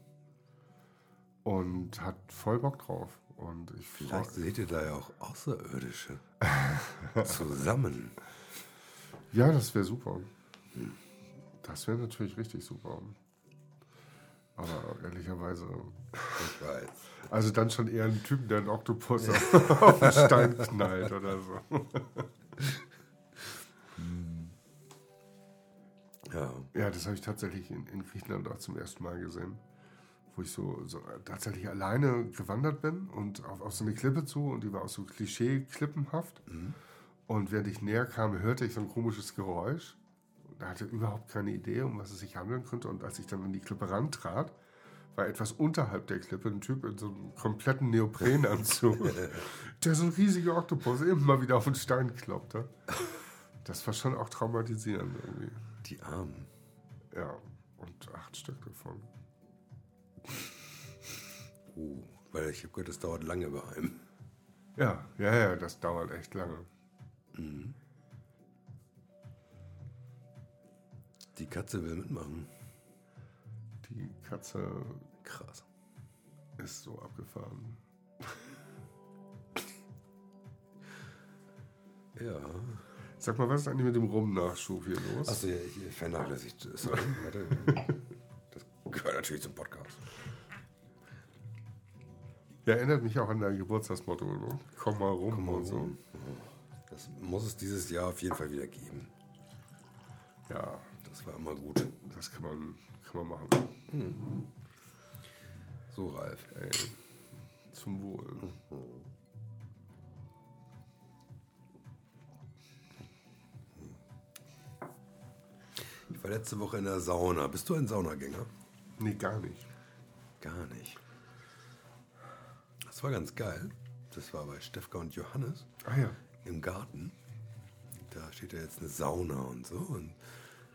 Und hat voll Bock drauf. Und ich Vielleicht seht ihr da ja auch Außerirdische zusammen. Ja, das wäre super. Das wäre natürlich richtig super. Aber ehrlicherweise, Ich weiß. also dann schon eher ein Typ, der einen Oktopus auf, auf den Stein knallt oder so. Ja. Ja, das habe ich tatsächlich in, in Griechenland auch zum ersten Mal gesehen. Wo ich so, so tatsächlich alleine gewandert bin und auf, auf so eine Klippe zu und die war auch so klischee-klippenhaft. Und während ich näher kam, hörte ich so ein komisches Geräusch. Hatte überhaupt keine Idee, um was es sich handeln könnte. Und als ich dann an die Klippe rantrat, war etwas unterhalb der Klippe ein Typ in so einem kompletten Neoprenanzug, der so ein riesiger Oktopus immer wieder auf den Stein kloppte. Das war schon auch traumatisierend irgendwie. Die Armen. Ja, und acht Stück davon. Oh, weil ich habe gehört, das dauert lange bei einem. Ja, ja, ja, das dauert echt lange. Die Katze will mitmachen. Die Katze Krass. ist so abgefahren. Ja. Sag mal, was ist eigentlich mit dem Rum-Nachschub hier los? Achso, ja, ich vernachlässigt. Warte. Das gehört natürlich zum Podcast. Ja, erinnert mich auch an dein Geburtstagsmotto, ne? Komm mal rum Komm mal und so. rum. Das muss es dieses Jahr auf jeden Fall wieder geben. Ja, Das war immer gut. das kann man, kann man machen. So, Ralf. Ey, zum Wohl. Ich war letzte Woche in der Sauna. Bist du ein Saunagänger? Nee, gar nicht. Gar nicht. Das war ganz geil. Das war bei Stefka und Johannes Ah ja. im Garten. Da steht ja jetzt eine Sauna und so. Und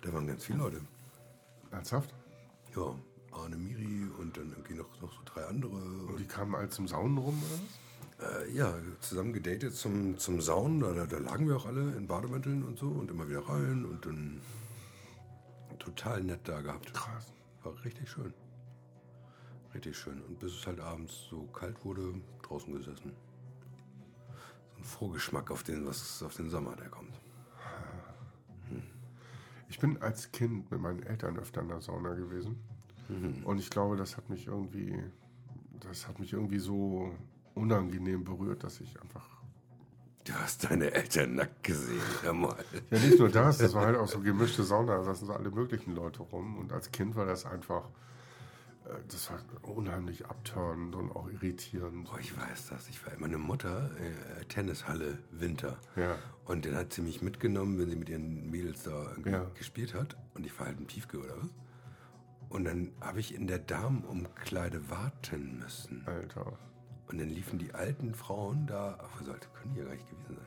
da waren ganz viele Leute. Ernsthaft? Ja, Arne Miri und dann irgendwie noch, noch so drei andere. Und die kamen alle zum Saunen rum, oder was? Äh, ja, zusammen gedatet zum, zum Saunen. Da, da, da lagen wir auch alle in Bademänteln und so und immer wieder rein und dann total nett da gehabt. Krass. War richtig schön. Richtig schön. Und bis es halt abends so kalt wurde, draußen gesessen. So ein Vorgeschmack auf den, was auf den Sommer, der kommt. Ich bin als Kind mit meinen Eltern öfter in der Sauna gewesen. Und ich glaube, das hat mich irgendwie, das hat mich irgendwie so unangenehm berührt, dass ich einfach. Du hast deine Eltern nackt gesehen, hör mal. Ja, nicht nur das, das war halt auch so gemischte Sauna, da saßen so alle möglichen Leute rum. Und als Kind war das einfach, das war unheimlich abtörend und auch irritierend. Boah, ich weiß das. Ich war meine Mutter, äh, Tennishalle, Winter. Ja. Und dann hat sie mich mitgenommen, wenn sie mit ihren Mädels da Ja. gespielt hat. Und ich war halt ein Piefke oder was. Und dann habe ich in der Damenumkleide warten müssen. Alter, Und dann liefen die alten Frauen da, ach, sollte, können die ja gar nicht gewesen sein.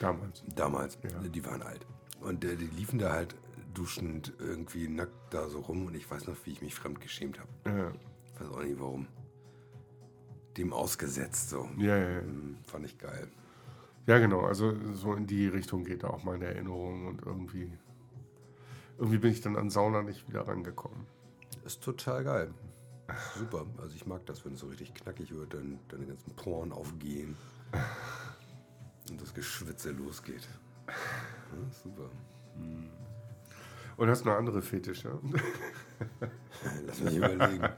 damals. Damals, Ja. die waren alt. Und äh, die liefen da halt duschend irgendwie nackt da so rum. Und ich weiß noch, wie ich mich fremd geschämt habe. Ja, Ich weiß auch nicht warum. Dem ausgesetzt so. ja, ja, ja. Hm, Fand ich geil. Ja, genau. Also so in die Richtung geht da auch meine Erinnerung und irgendwie, irgendwie bin ich dann an Sauna nicht wieder rangekommen. Ist total geil. Super. Also ich mag das, wenn es so richtig knackig wird, dann deine ganzen Poren aufgehen. Und das Geschwitze losgeht. Ja, super. Und hast du noch andere Fetische? Lass mich überlegen.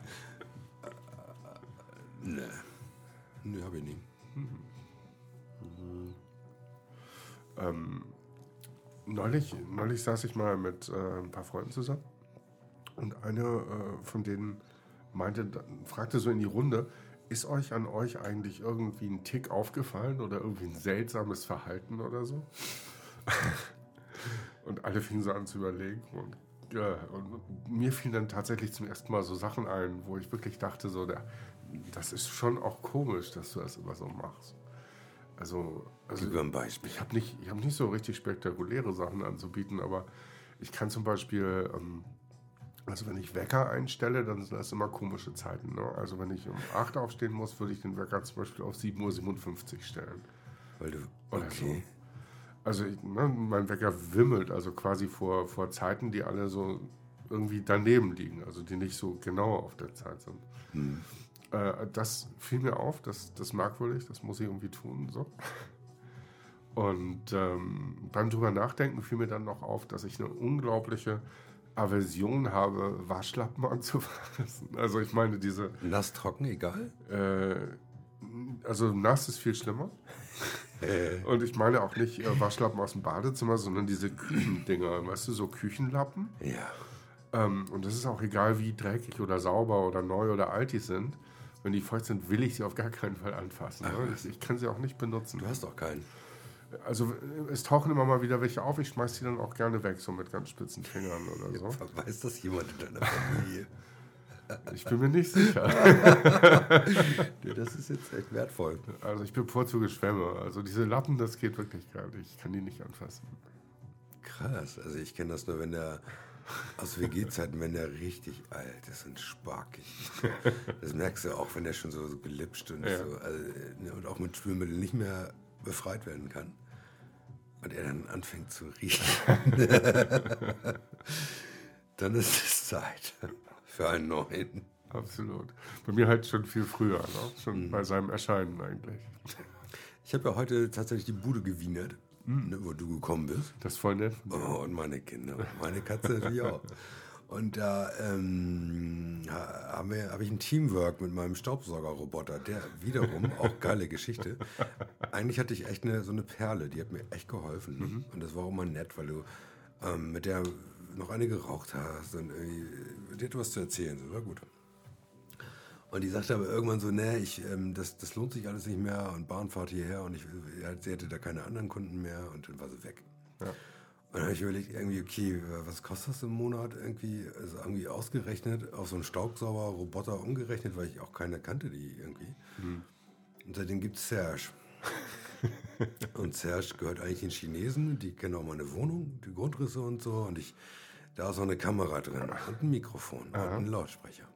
Nee. Nee, hab ich nie. ähm, neulich, neulich saß ich mal mit äh, ein paar Freunden zusammen und eine äh, von denen meinte, fragte so in die Runde, ist euch an euch eigentlich irgendwie ein Tick aufgefallen oder irgendwie ein seltsames Verhalten oder so? und alle fingen so an zu überlegen und, ja, und mir fielen dann tatsächlich zum ersten Mal so Sachen ein, wo ich wirklich dachte, so, der, das ist schon auch komisch, dass du das immer so machst. Also, also Gib mir ein Beispiel. ich habe nicht, ich hab nicht so richtig spektakuläre Sachen anzubieten, aber ich kann zum Beispiel, ähm, also wenn ich Wecker einstelle, dann sind das immer komische Zeiten. Ne? Also wenn ich um 8 aufstehen muss, würde ich den Wecker zum Beispiel auf 7.57 Uhr stellen. Weil du, Oder okay. Also ich, ne, mein Wecker wimmelt, also quasi vor, vor Zeiten, die alle so irgendwie daneben liegen, also die nicht so genau auf der Zeit sind. Äh, das fiel mir auf, das, das merkwürdig, das muss ich irgendwie tun. So. Und ähm, beim drüber nachdenken fiel mir dann noch auf, dass ich eine unglaubliche Aversion habe, Waschlappen anzufassen. Also ich meine, diese, Nass, trocken, egal. äh, also nass ist viel schlimmer. Und ich meine auch nicht äh, Waschlappen aus dem Badezimmer, sondern diese Küchendinger, weißt du, so Küchenlappen. Ja. Ähm, und das ist auch egal, wie dreckig oder sauber oder neu oder alt die sind. Wenn die feucht sind, will ich sie auf gar keinen Fall anfassen. Ach, ne? ich, ich kann sie auch nicht benutzen. Du hast doch keinen. Also äh, es tauchen immer mal wieder welche auf. Ich schmeiß die dann auch gerne weg, so mit ganz spitzen Fingern oder so. Weiß das jemand in deiner Familie? Ich bin mir nicht sicher. Das ist jetzt echt wertvoll. Also ich bevorzuge Schwämme. Also diese Lappen, das geht wirklich gar nicht. Ich kann die nicht anfassen. Krass. Also ich kenne das nur, wenn der aus WG-Zeiten, wenn der richtig alt ist und sparkig. Das merkst du auch, wenn der schon so, so gelipscht und Ja. so also, ne, und auch mit Spülmitteln nicht mehr befreit werden kann. Und er dann anfängt zu riechen. dann ist es Zeit für einen neuen. Absolut. Bei mir halt schon viel früher, ne? schon bei seinem Erscheinen eigentlich. Ich habe ja heute tatsächlich die Bude gewienert, ne, wo du gekommen bist. Das ist voll nett. Oh, und meine Kinder. Meine Katze natürlich auch. Und da ähm, ha- haben wir- habe ich ein Teamwork mit meinem Staubsaugerroboter, der wiederum, auch geile Geschichte. Eigentlich hatte ich echt eine, so eine Perle, die hat mir echt geholfen. Ne? Und das war auch immer nett, weil du ähm, mit der noch eine geraucht hast und irgendwie, die hat was zu erzählen. So, war gut. Und die sagte aber irgendwann so, nee, ich, ähm, das, das lohnt sich alles nicht mehr und Bahnfahrt hierher und ich, sie hatte da keine anderen Kunden mehr und dann war sie weg. Ja. Und dann habe ich überlegt, irgendwie, okay, was kostet das im Monat irgendwie? Also irgendwie ausgerechnet, auf so einen Staubsauger-Roboter umgerechnet, weil ich auch keine kannte, die irgendwie. Und seitdem gibt es Serge. und Serge gehört eigentlich den Chinesen, die kennen auch meine Wohnung, die Grundrisse und so. Und ich, da ist auch eine Kamera drin und ein Mikrofon und ein Lautsprecher.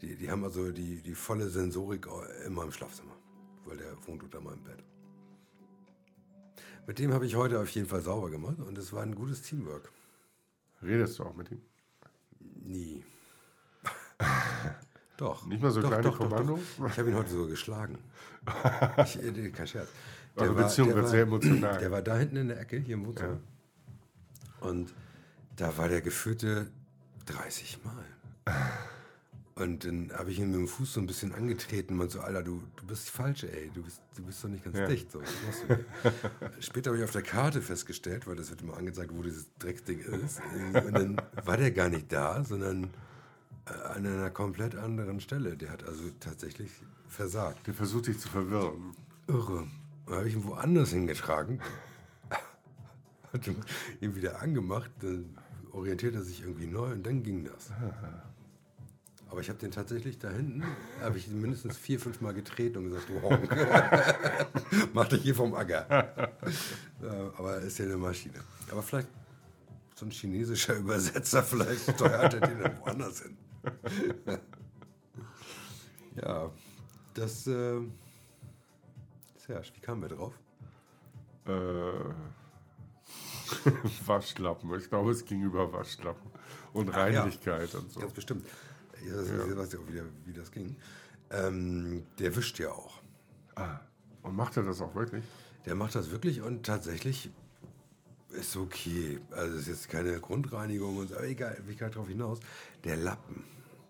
Die, die haben also die, die volle Sensorik in meinem Schlafzimmer, weil der wohnt unter meinem Bett. Mit dem habe ich heute auf jeden Fall sauber gemacht und es war ein gutes Teamwork. Redest du auch mit ihm? Nie. doch. Nicht mal so doch, kleine doch, Kommandos? Doch. Ich habe ihn heute sogar geschlagen. Ich, äh, kein Scherz. Eure Beziehung der wird sehr emotional. Der war da hinten in der Ecke, hier im Wohnzimmer. Und da war der geführte 30 Mal. Und dann habe ich ihn mit dem Fuß so ein bisschen angetreten und so, Alter, du, du bist falsch, ey. Du bist, du bist doch nicht ganz Ja. dicht. So. Später habe ich auf der Karte festgestellt, weil das wird immer angezeigt, wo dieses Drecksding ist. Und dann war der gar nicht da, sondern äh, an einer komplett anderen Stelle. Der hat also tatsächlich versagt. Der versucht dich zu verwirren. Irre. Dann habe ich ihn woanders hingetragen. Hat ihn wieder angemacht, dann orientiert er sich irgendwie neu und dann ging das. Aber ich habe den tatsächlich da hinten, habe ich mindestens vier, fünf Mal getreten und gesagt, du Honk. Mach dich hier vom Acker. Aber er ist ja eine Maschine. Aber vielleicht so ein chinesischer Übersetzer, vielleicht steuert er den dann woanders hin. ja, das, äh, Serge, wie kamen wir drauf? Äh, Waschlappen. Ich glaube, es ging über Waschlappen. Und Ach ja. Reinlichkeit und so. Ganz bestimmt. Ich weiß, ich weiß ja auch wieder, wie das ging. Ähm, der wischt ja auch. Ah, und macht er das auch wirklich? Der macht das wirklich und tatsächlich ist okay. Also es ist jetzt keine Grundreinigung und so, aber egal, wie gerade drauf hinaus. Der Lappen.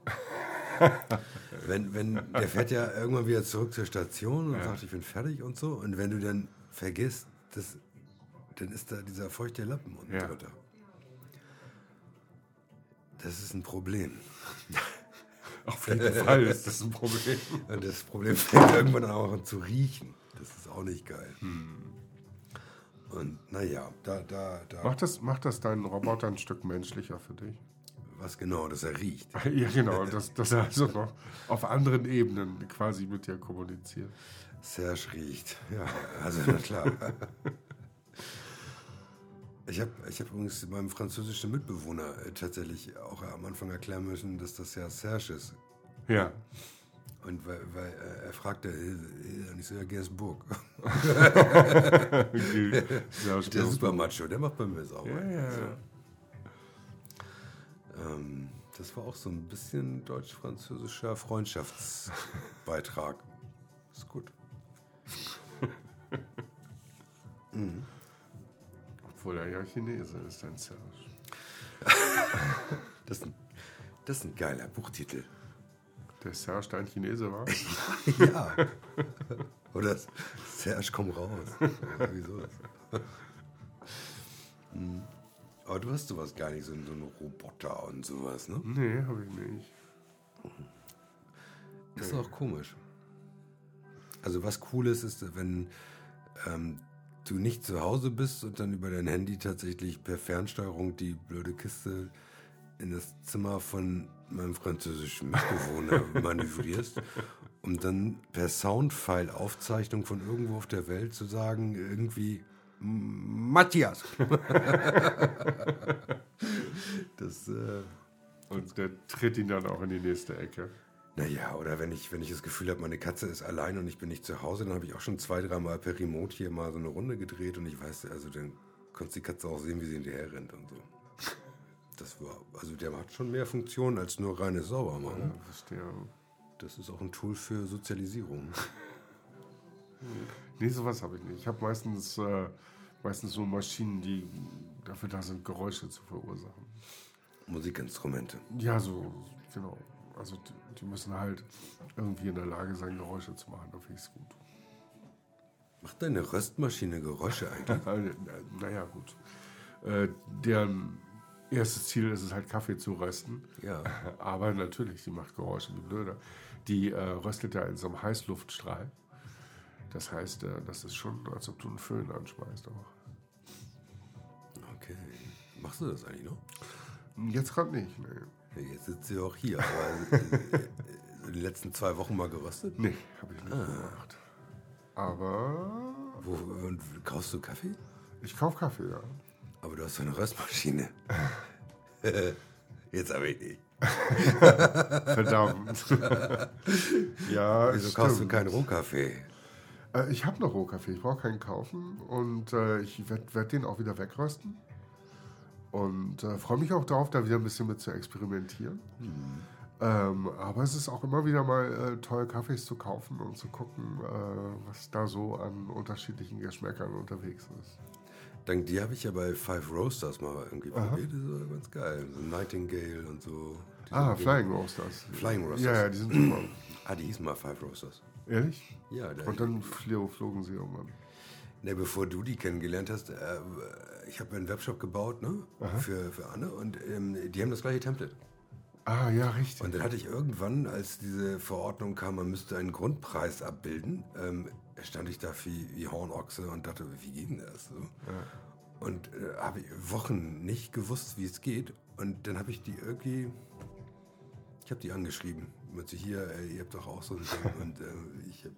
wenn, wenn, der fährt ja irgendwann wieder zurück zur Station und sagt, ich bin fertig und so. Und wenn du dann vergisst, das dann ist da dieser feuchte Lappen unten Ja. drunter. Das ist ein Problem. Auf jeden Fall ist das ein Problem. Und das Problem fängt irgendwann auch an zu riechen. Das ist auch nicht geil. Und naja, da, da, da. Macht das, macht das deinen Roboter ein Stück menschlicher für dich? Was genau, dass er riecht. Ja, genau, dass, dass er also noch auf anderen Ebenen quasi mit dir kommuniziert. Serge riecht. Ja, also na klar. Ich habe ich hab übrigens meinem französischen Mitbewohner äh, tatsächlich auch am Anfang erklären müssen, dass das ja Serge ist. Ja. Und weil, weil äh, er fragte, äh, und ich so, ja, Gersburg. Okay. Der. Supermacho, der macht bei mir sauber. Ja, ja. So. Ähm, das war auch so ein bisschen deutsch-französischer Freundschaftsbeitrag. Ist gut. Obwohl er ja Chinese ist, dein Serge. Das ist ein, das ist ein geiler Buchtitel. Der Serge dein Chinese war? Ja. Oder Serge, komm raus. Wieso das? Aber du hast sowas gar nicht, so, so einen Roboter und sowas, ne? Nee, habe ich nicht. Ist auch komisch. Also was cool ist, ist, wenn ähm, du nicht zu Hause bist und dann über dein Handy tatsächlich per Fernsteuerung die blöde Kiste in das Zimmer von meinem französischen Mitbewohner manövrierst, um dann per Soundfile-Aufzeichnung von irgendwo auf der Welt zu sagen, irgendwie "M- Matthias. das, äh, Und der tritt ihn dann auch in die nächste Ecke. Naja, oder wenn ich, wenn ich das Gefühl habe, meine Katze ist allein und ich bin nicht zu Hause, dann habe ich auch schon zwei, dreimal per Remote hier mal so eine Runde gedreht und ich weiß, also dann konntest die Katze auch sehen, wie sie hinterher rennt und so. Das war, also der hat schon mehr Funktionen als nur reines Ja, Saubermachen. verstehe. Das ist auch ein Tool für Sozialisierung. Nee, sowas habe ich nicht. Ich habe meistens, äh, meistens so Maschinen, die dafür da sind, Geräusche zu verursachen. Musikinstrumente. Ja, so, genau. Also die, die müssen halt irgendwie in der Lage sein, Geräusche zu machen. Da finde ich es gut. Macht deine Röstmaschine Geräusche eigentlich? Äh, naja, gut. Äh, deren erstes Ziel ist es halt, Kaffee zu rösten. Ja. Aber natürlich, die macht Geräusche wie blöde. Die äh, röstet ja in so einem Heißluftstrahl. Das heißt, äh, das ist schon, als ob du einen Föhn anschmeißt. Auch. Okay. Machst du das eigentlich noch? Jetzt gerade nicht, nee. Jetzt sitzt sie auch hier, aber äh, äh, in den letzten zwei Wochen mal geröstet? Nee, habe ich nicht gemacht. Aber Wo, und kaufst du Kaffee? ich kaufe Kaffee, ja. Aber du hast doch eine Röstmaschine. Jetzt habe ich nicht. Verdammt. ja, Wieso es kaufst du stimmt. keinen Rohkaffee? Äh, ich habe noch Rohkaffee, ich brauche keinen kaufen und äh, ich werde werd den auch wieder wegrösten. Und äh, freue mich auch darauf, da wieder ein bisschen mit zu experimentieren. Ähm, aber es ist auch immer wieder mal äh, toll, Kaffees zu kaufen und zu gucken, äh, was da so an unterschiedlichen Geschmäckern unterwegs ist. Dank dir habe ich ja bei Five Roasters mal irgendwie probiert. Das war ganz geil. So Nightingale und so. Ah. Flying Roasters. Flying Roasters. Ja, ja, die sind super. Ah, die hießen mal Five Roasters. Ehrlich? Ja, Und dann flo flogen sie irgendwann. ne, bevor du die kennengelernt hast, äh, ich habe einen Webshop gebaut ne, für, für Anne und ähm, die haben das gleiche Template. Ah, ja, richtig. Und dann hatte ich irgendwann, als diese Verordnung kam, man müsste einen Grundpreis abbilden, ähm, stand ich da wie, wie Hornochse und dachte, wie geht denn das? So? Und äh, habe ich Wochen nicht gewusst, wie es geht. Und dann habe ich die irgendwie, ich habe die angeschrieben. Und sie hier, ey, ihr habt doch auch so ein Ding. und äh, ich hab,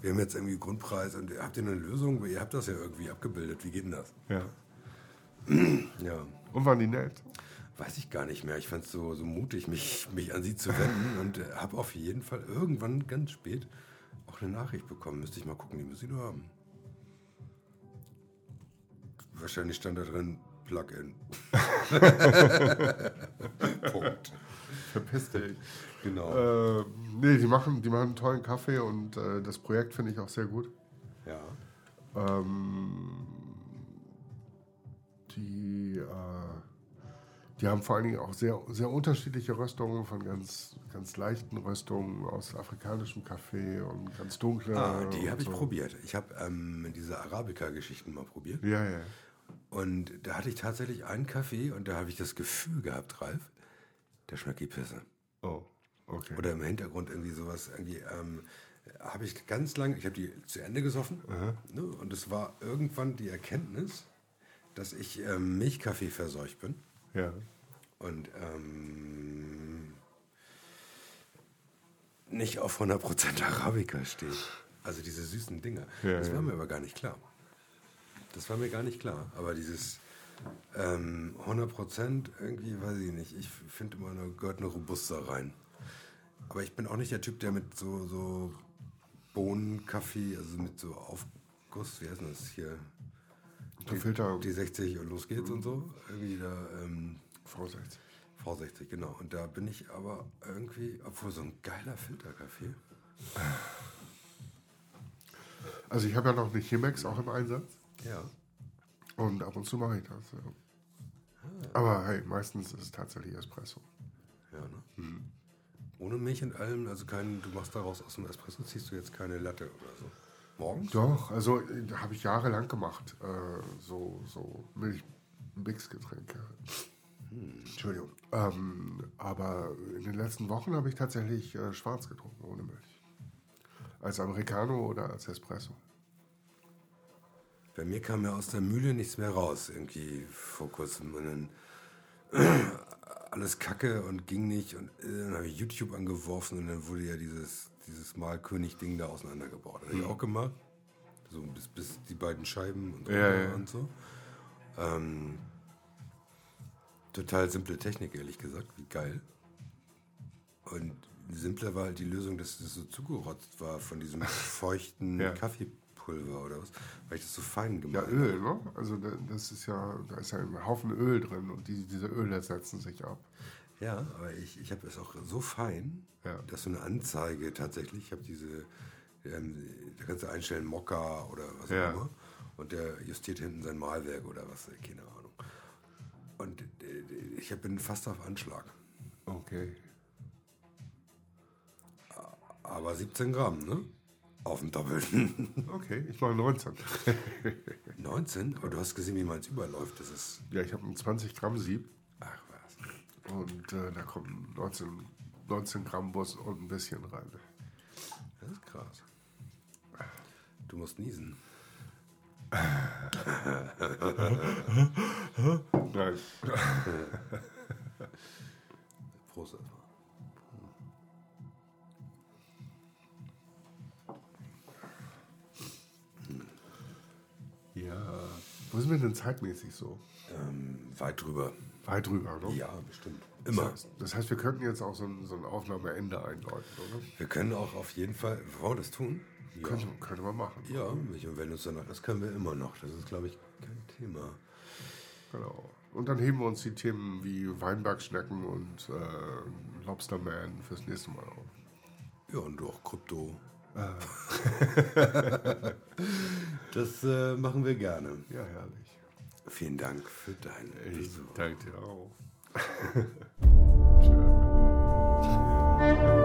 wir haben jetzt irgendwie Grundpreis und habt ihr eine Lösung? Ihr habt das ja irgendwie abgebildet. Wie geht denn das? Ja. Ja. Und waren die nett? Weiß ich gar nicht mehr. Ich fand es so, so mutig, mich, mich an sie zu wenden und äh, habe auf jeden Fall irgendwann ganz spät auch eine Nachricht bekommen. Müsste ich mal gucken, die muss ich nur haben. Wahrscheinlich stand da drin Plugin. Punkt. Verpiss dich. Genau. Äh, nee, die machen, die machen einen tollen Kaffee und äh, das Projekt finde ich auch sehr gut. Ja. Ähm, die, äh, Die haben vor allen Dingen auch sehr, sehr unterschiedliche Röstungen von ganz, ganz leichten Röstungen aus afrikanischem Kaffee und ganz dunkle. Ah, die habe ich so. probiert. Ich habe ähm, diese Arabica-Geschichten mal probiert. Ja, ja. Und da hatte ich tatsächlich einen Kaffee und da habe ich das Gefühl gehabt, Ralf, der schmeckt wie Pisse. Oh, okay. Oder im Hintergrund irgendwie sowas. Irgendwie ähm, habe ich ganz lange, ich habe die zu Ende gesoffen. Ne? Und es war irgendwann die Erkenntnis, dass ich ähm, Milchkaffee verseucht bin. ja. Und ähm, nicht auf 100% Arabica steht. Also diese süßen Dinger. Ja, das ja. war mir aber gar nicht klar. Das war mir gar nicht klar. Aber dieses ähm, 100% irgendwie, weiß ich nicht. Ich finde immer, da gehört eine Robusta rein. Aber ich bin auch nicht der Typ, der mit so, so Bohnenkaffee, also mit so Aufguss, wie heißt denn das hier? Der Filter Die 60 und los geht's und so. Irgendwie da, ähm, V60. V60, genau. Und da bin ich aber irgendwie, obwohl so ein geiler Filterkaffee. Also ich habe ja noch eine Chemex auch im Einsatz. Ja. Und ab und zu mache ich das. Ja. Aber hey, meistens ist es tatsächlich Espresso. Ja, ne? Ohne Milch und allem, also kein, du machst daraus aus dem Espresso, ziehst du jetzt keine Latte oder so. Morgens? Doch, also äh, habe ich jahrelang gemacht. Äh, so so Milch-Mix-Getränke. Entschuldigung. Ähm, aber in den letzten Wochen habe ich tatsächlich äh, schwarz getrunken, ohne Milch. Als Americano oder als Espresso. Bei mir kam ja aus der Mühle nichts mehr raus, irgendwie vor kurzem. Und dann alles kacke und ging nicht. Und äh, dann habe ich YouTube angeworfen und dann wurde ja dieses, dieses Malkönig-Ding da auseinandergebaut. Das habe ich auch gemacht. So bis, bis die beiden Scheiben und, Ja, ja. und so. Ähm, total simple Technik, ehrlich gesagt. Wie geil. Und simpler war halt die Lösung, dass das so zugerotzt war von diesem feuchten Ja. Kaffeepulver oder was. Weil ich das so fein Ja, gemacht habe. Öl, ne? Also da- das ist ja, da ist ja ein Haufen Öl drin und die, diese Öle setzen sich ab. Ja, aber ich, ich habe es auch so fein, Ja. dass so eine Anzeige tatsächlich, ich habe diese, ähm, da kannst du einstellen Mokka oder was Ja. auch immer. Und der justiert hinten sein Malwerk oder was, keine Ahnung. Und äh, ich bin fast auf Anschlag. Okay. Aber 17 Gramm, ne? Auf dem Doppelten. Okay, ich mache 19. 19? Aber du hast gesehen, wie meins überläuft. Das ist, ja, ich habe ein 20 Gramm Sieb. Und äh, da kommen 19, 19 Gramm Bus und ein bisschen rein. Das ist krass. Du musst niesen. Nein. Prost erstmal. Ja. Wo sind wir denn zeitmäßig so? Ähm, weit drüber. Weit drüber, ne? Ja, bestimmt. Immer. Das heißt, wir könnten jetzt auch so ein, so ein Aufnahmeende einläuten, oder? Wir können auch auf jeden Fall, wollen wir das tun? Ja. Könnte, könnte man machen. Ja, und wenn uns danach, das können wir immer noch. Das ist, glaube ich, kein Thema. Genau. Und dann heben wir uns die Themen wie Weinbergschnecken und äh, Lobsterman fürs nächste Mal auf. Ja, und auch Krypto. das äh, machen wir gerne. Ja, herrlich. Vielen Dank für deinen Ich Besuch. danke dir auch. Schön.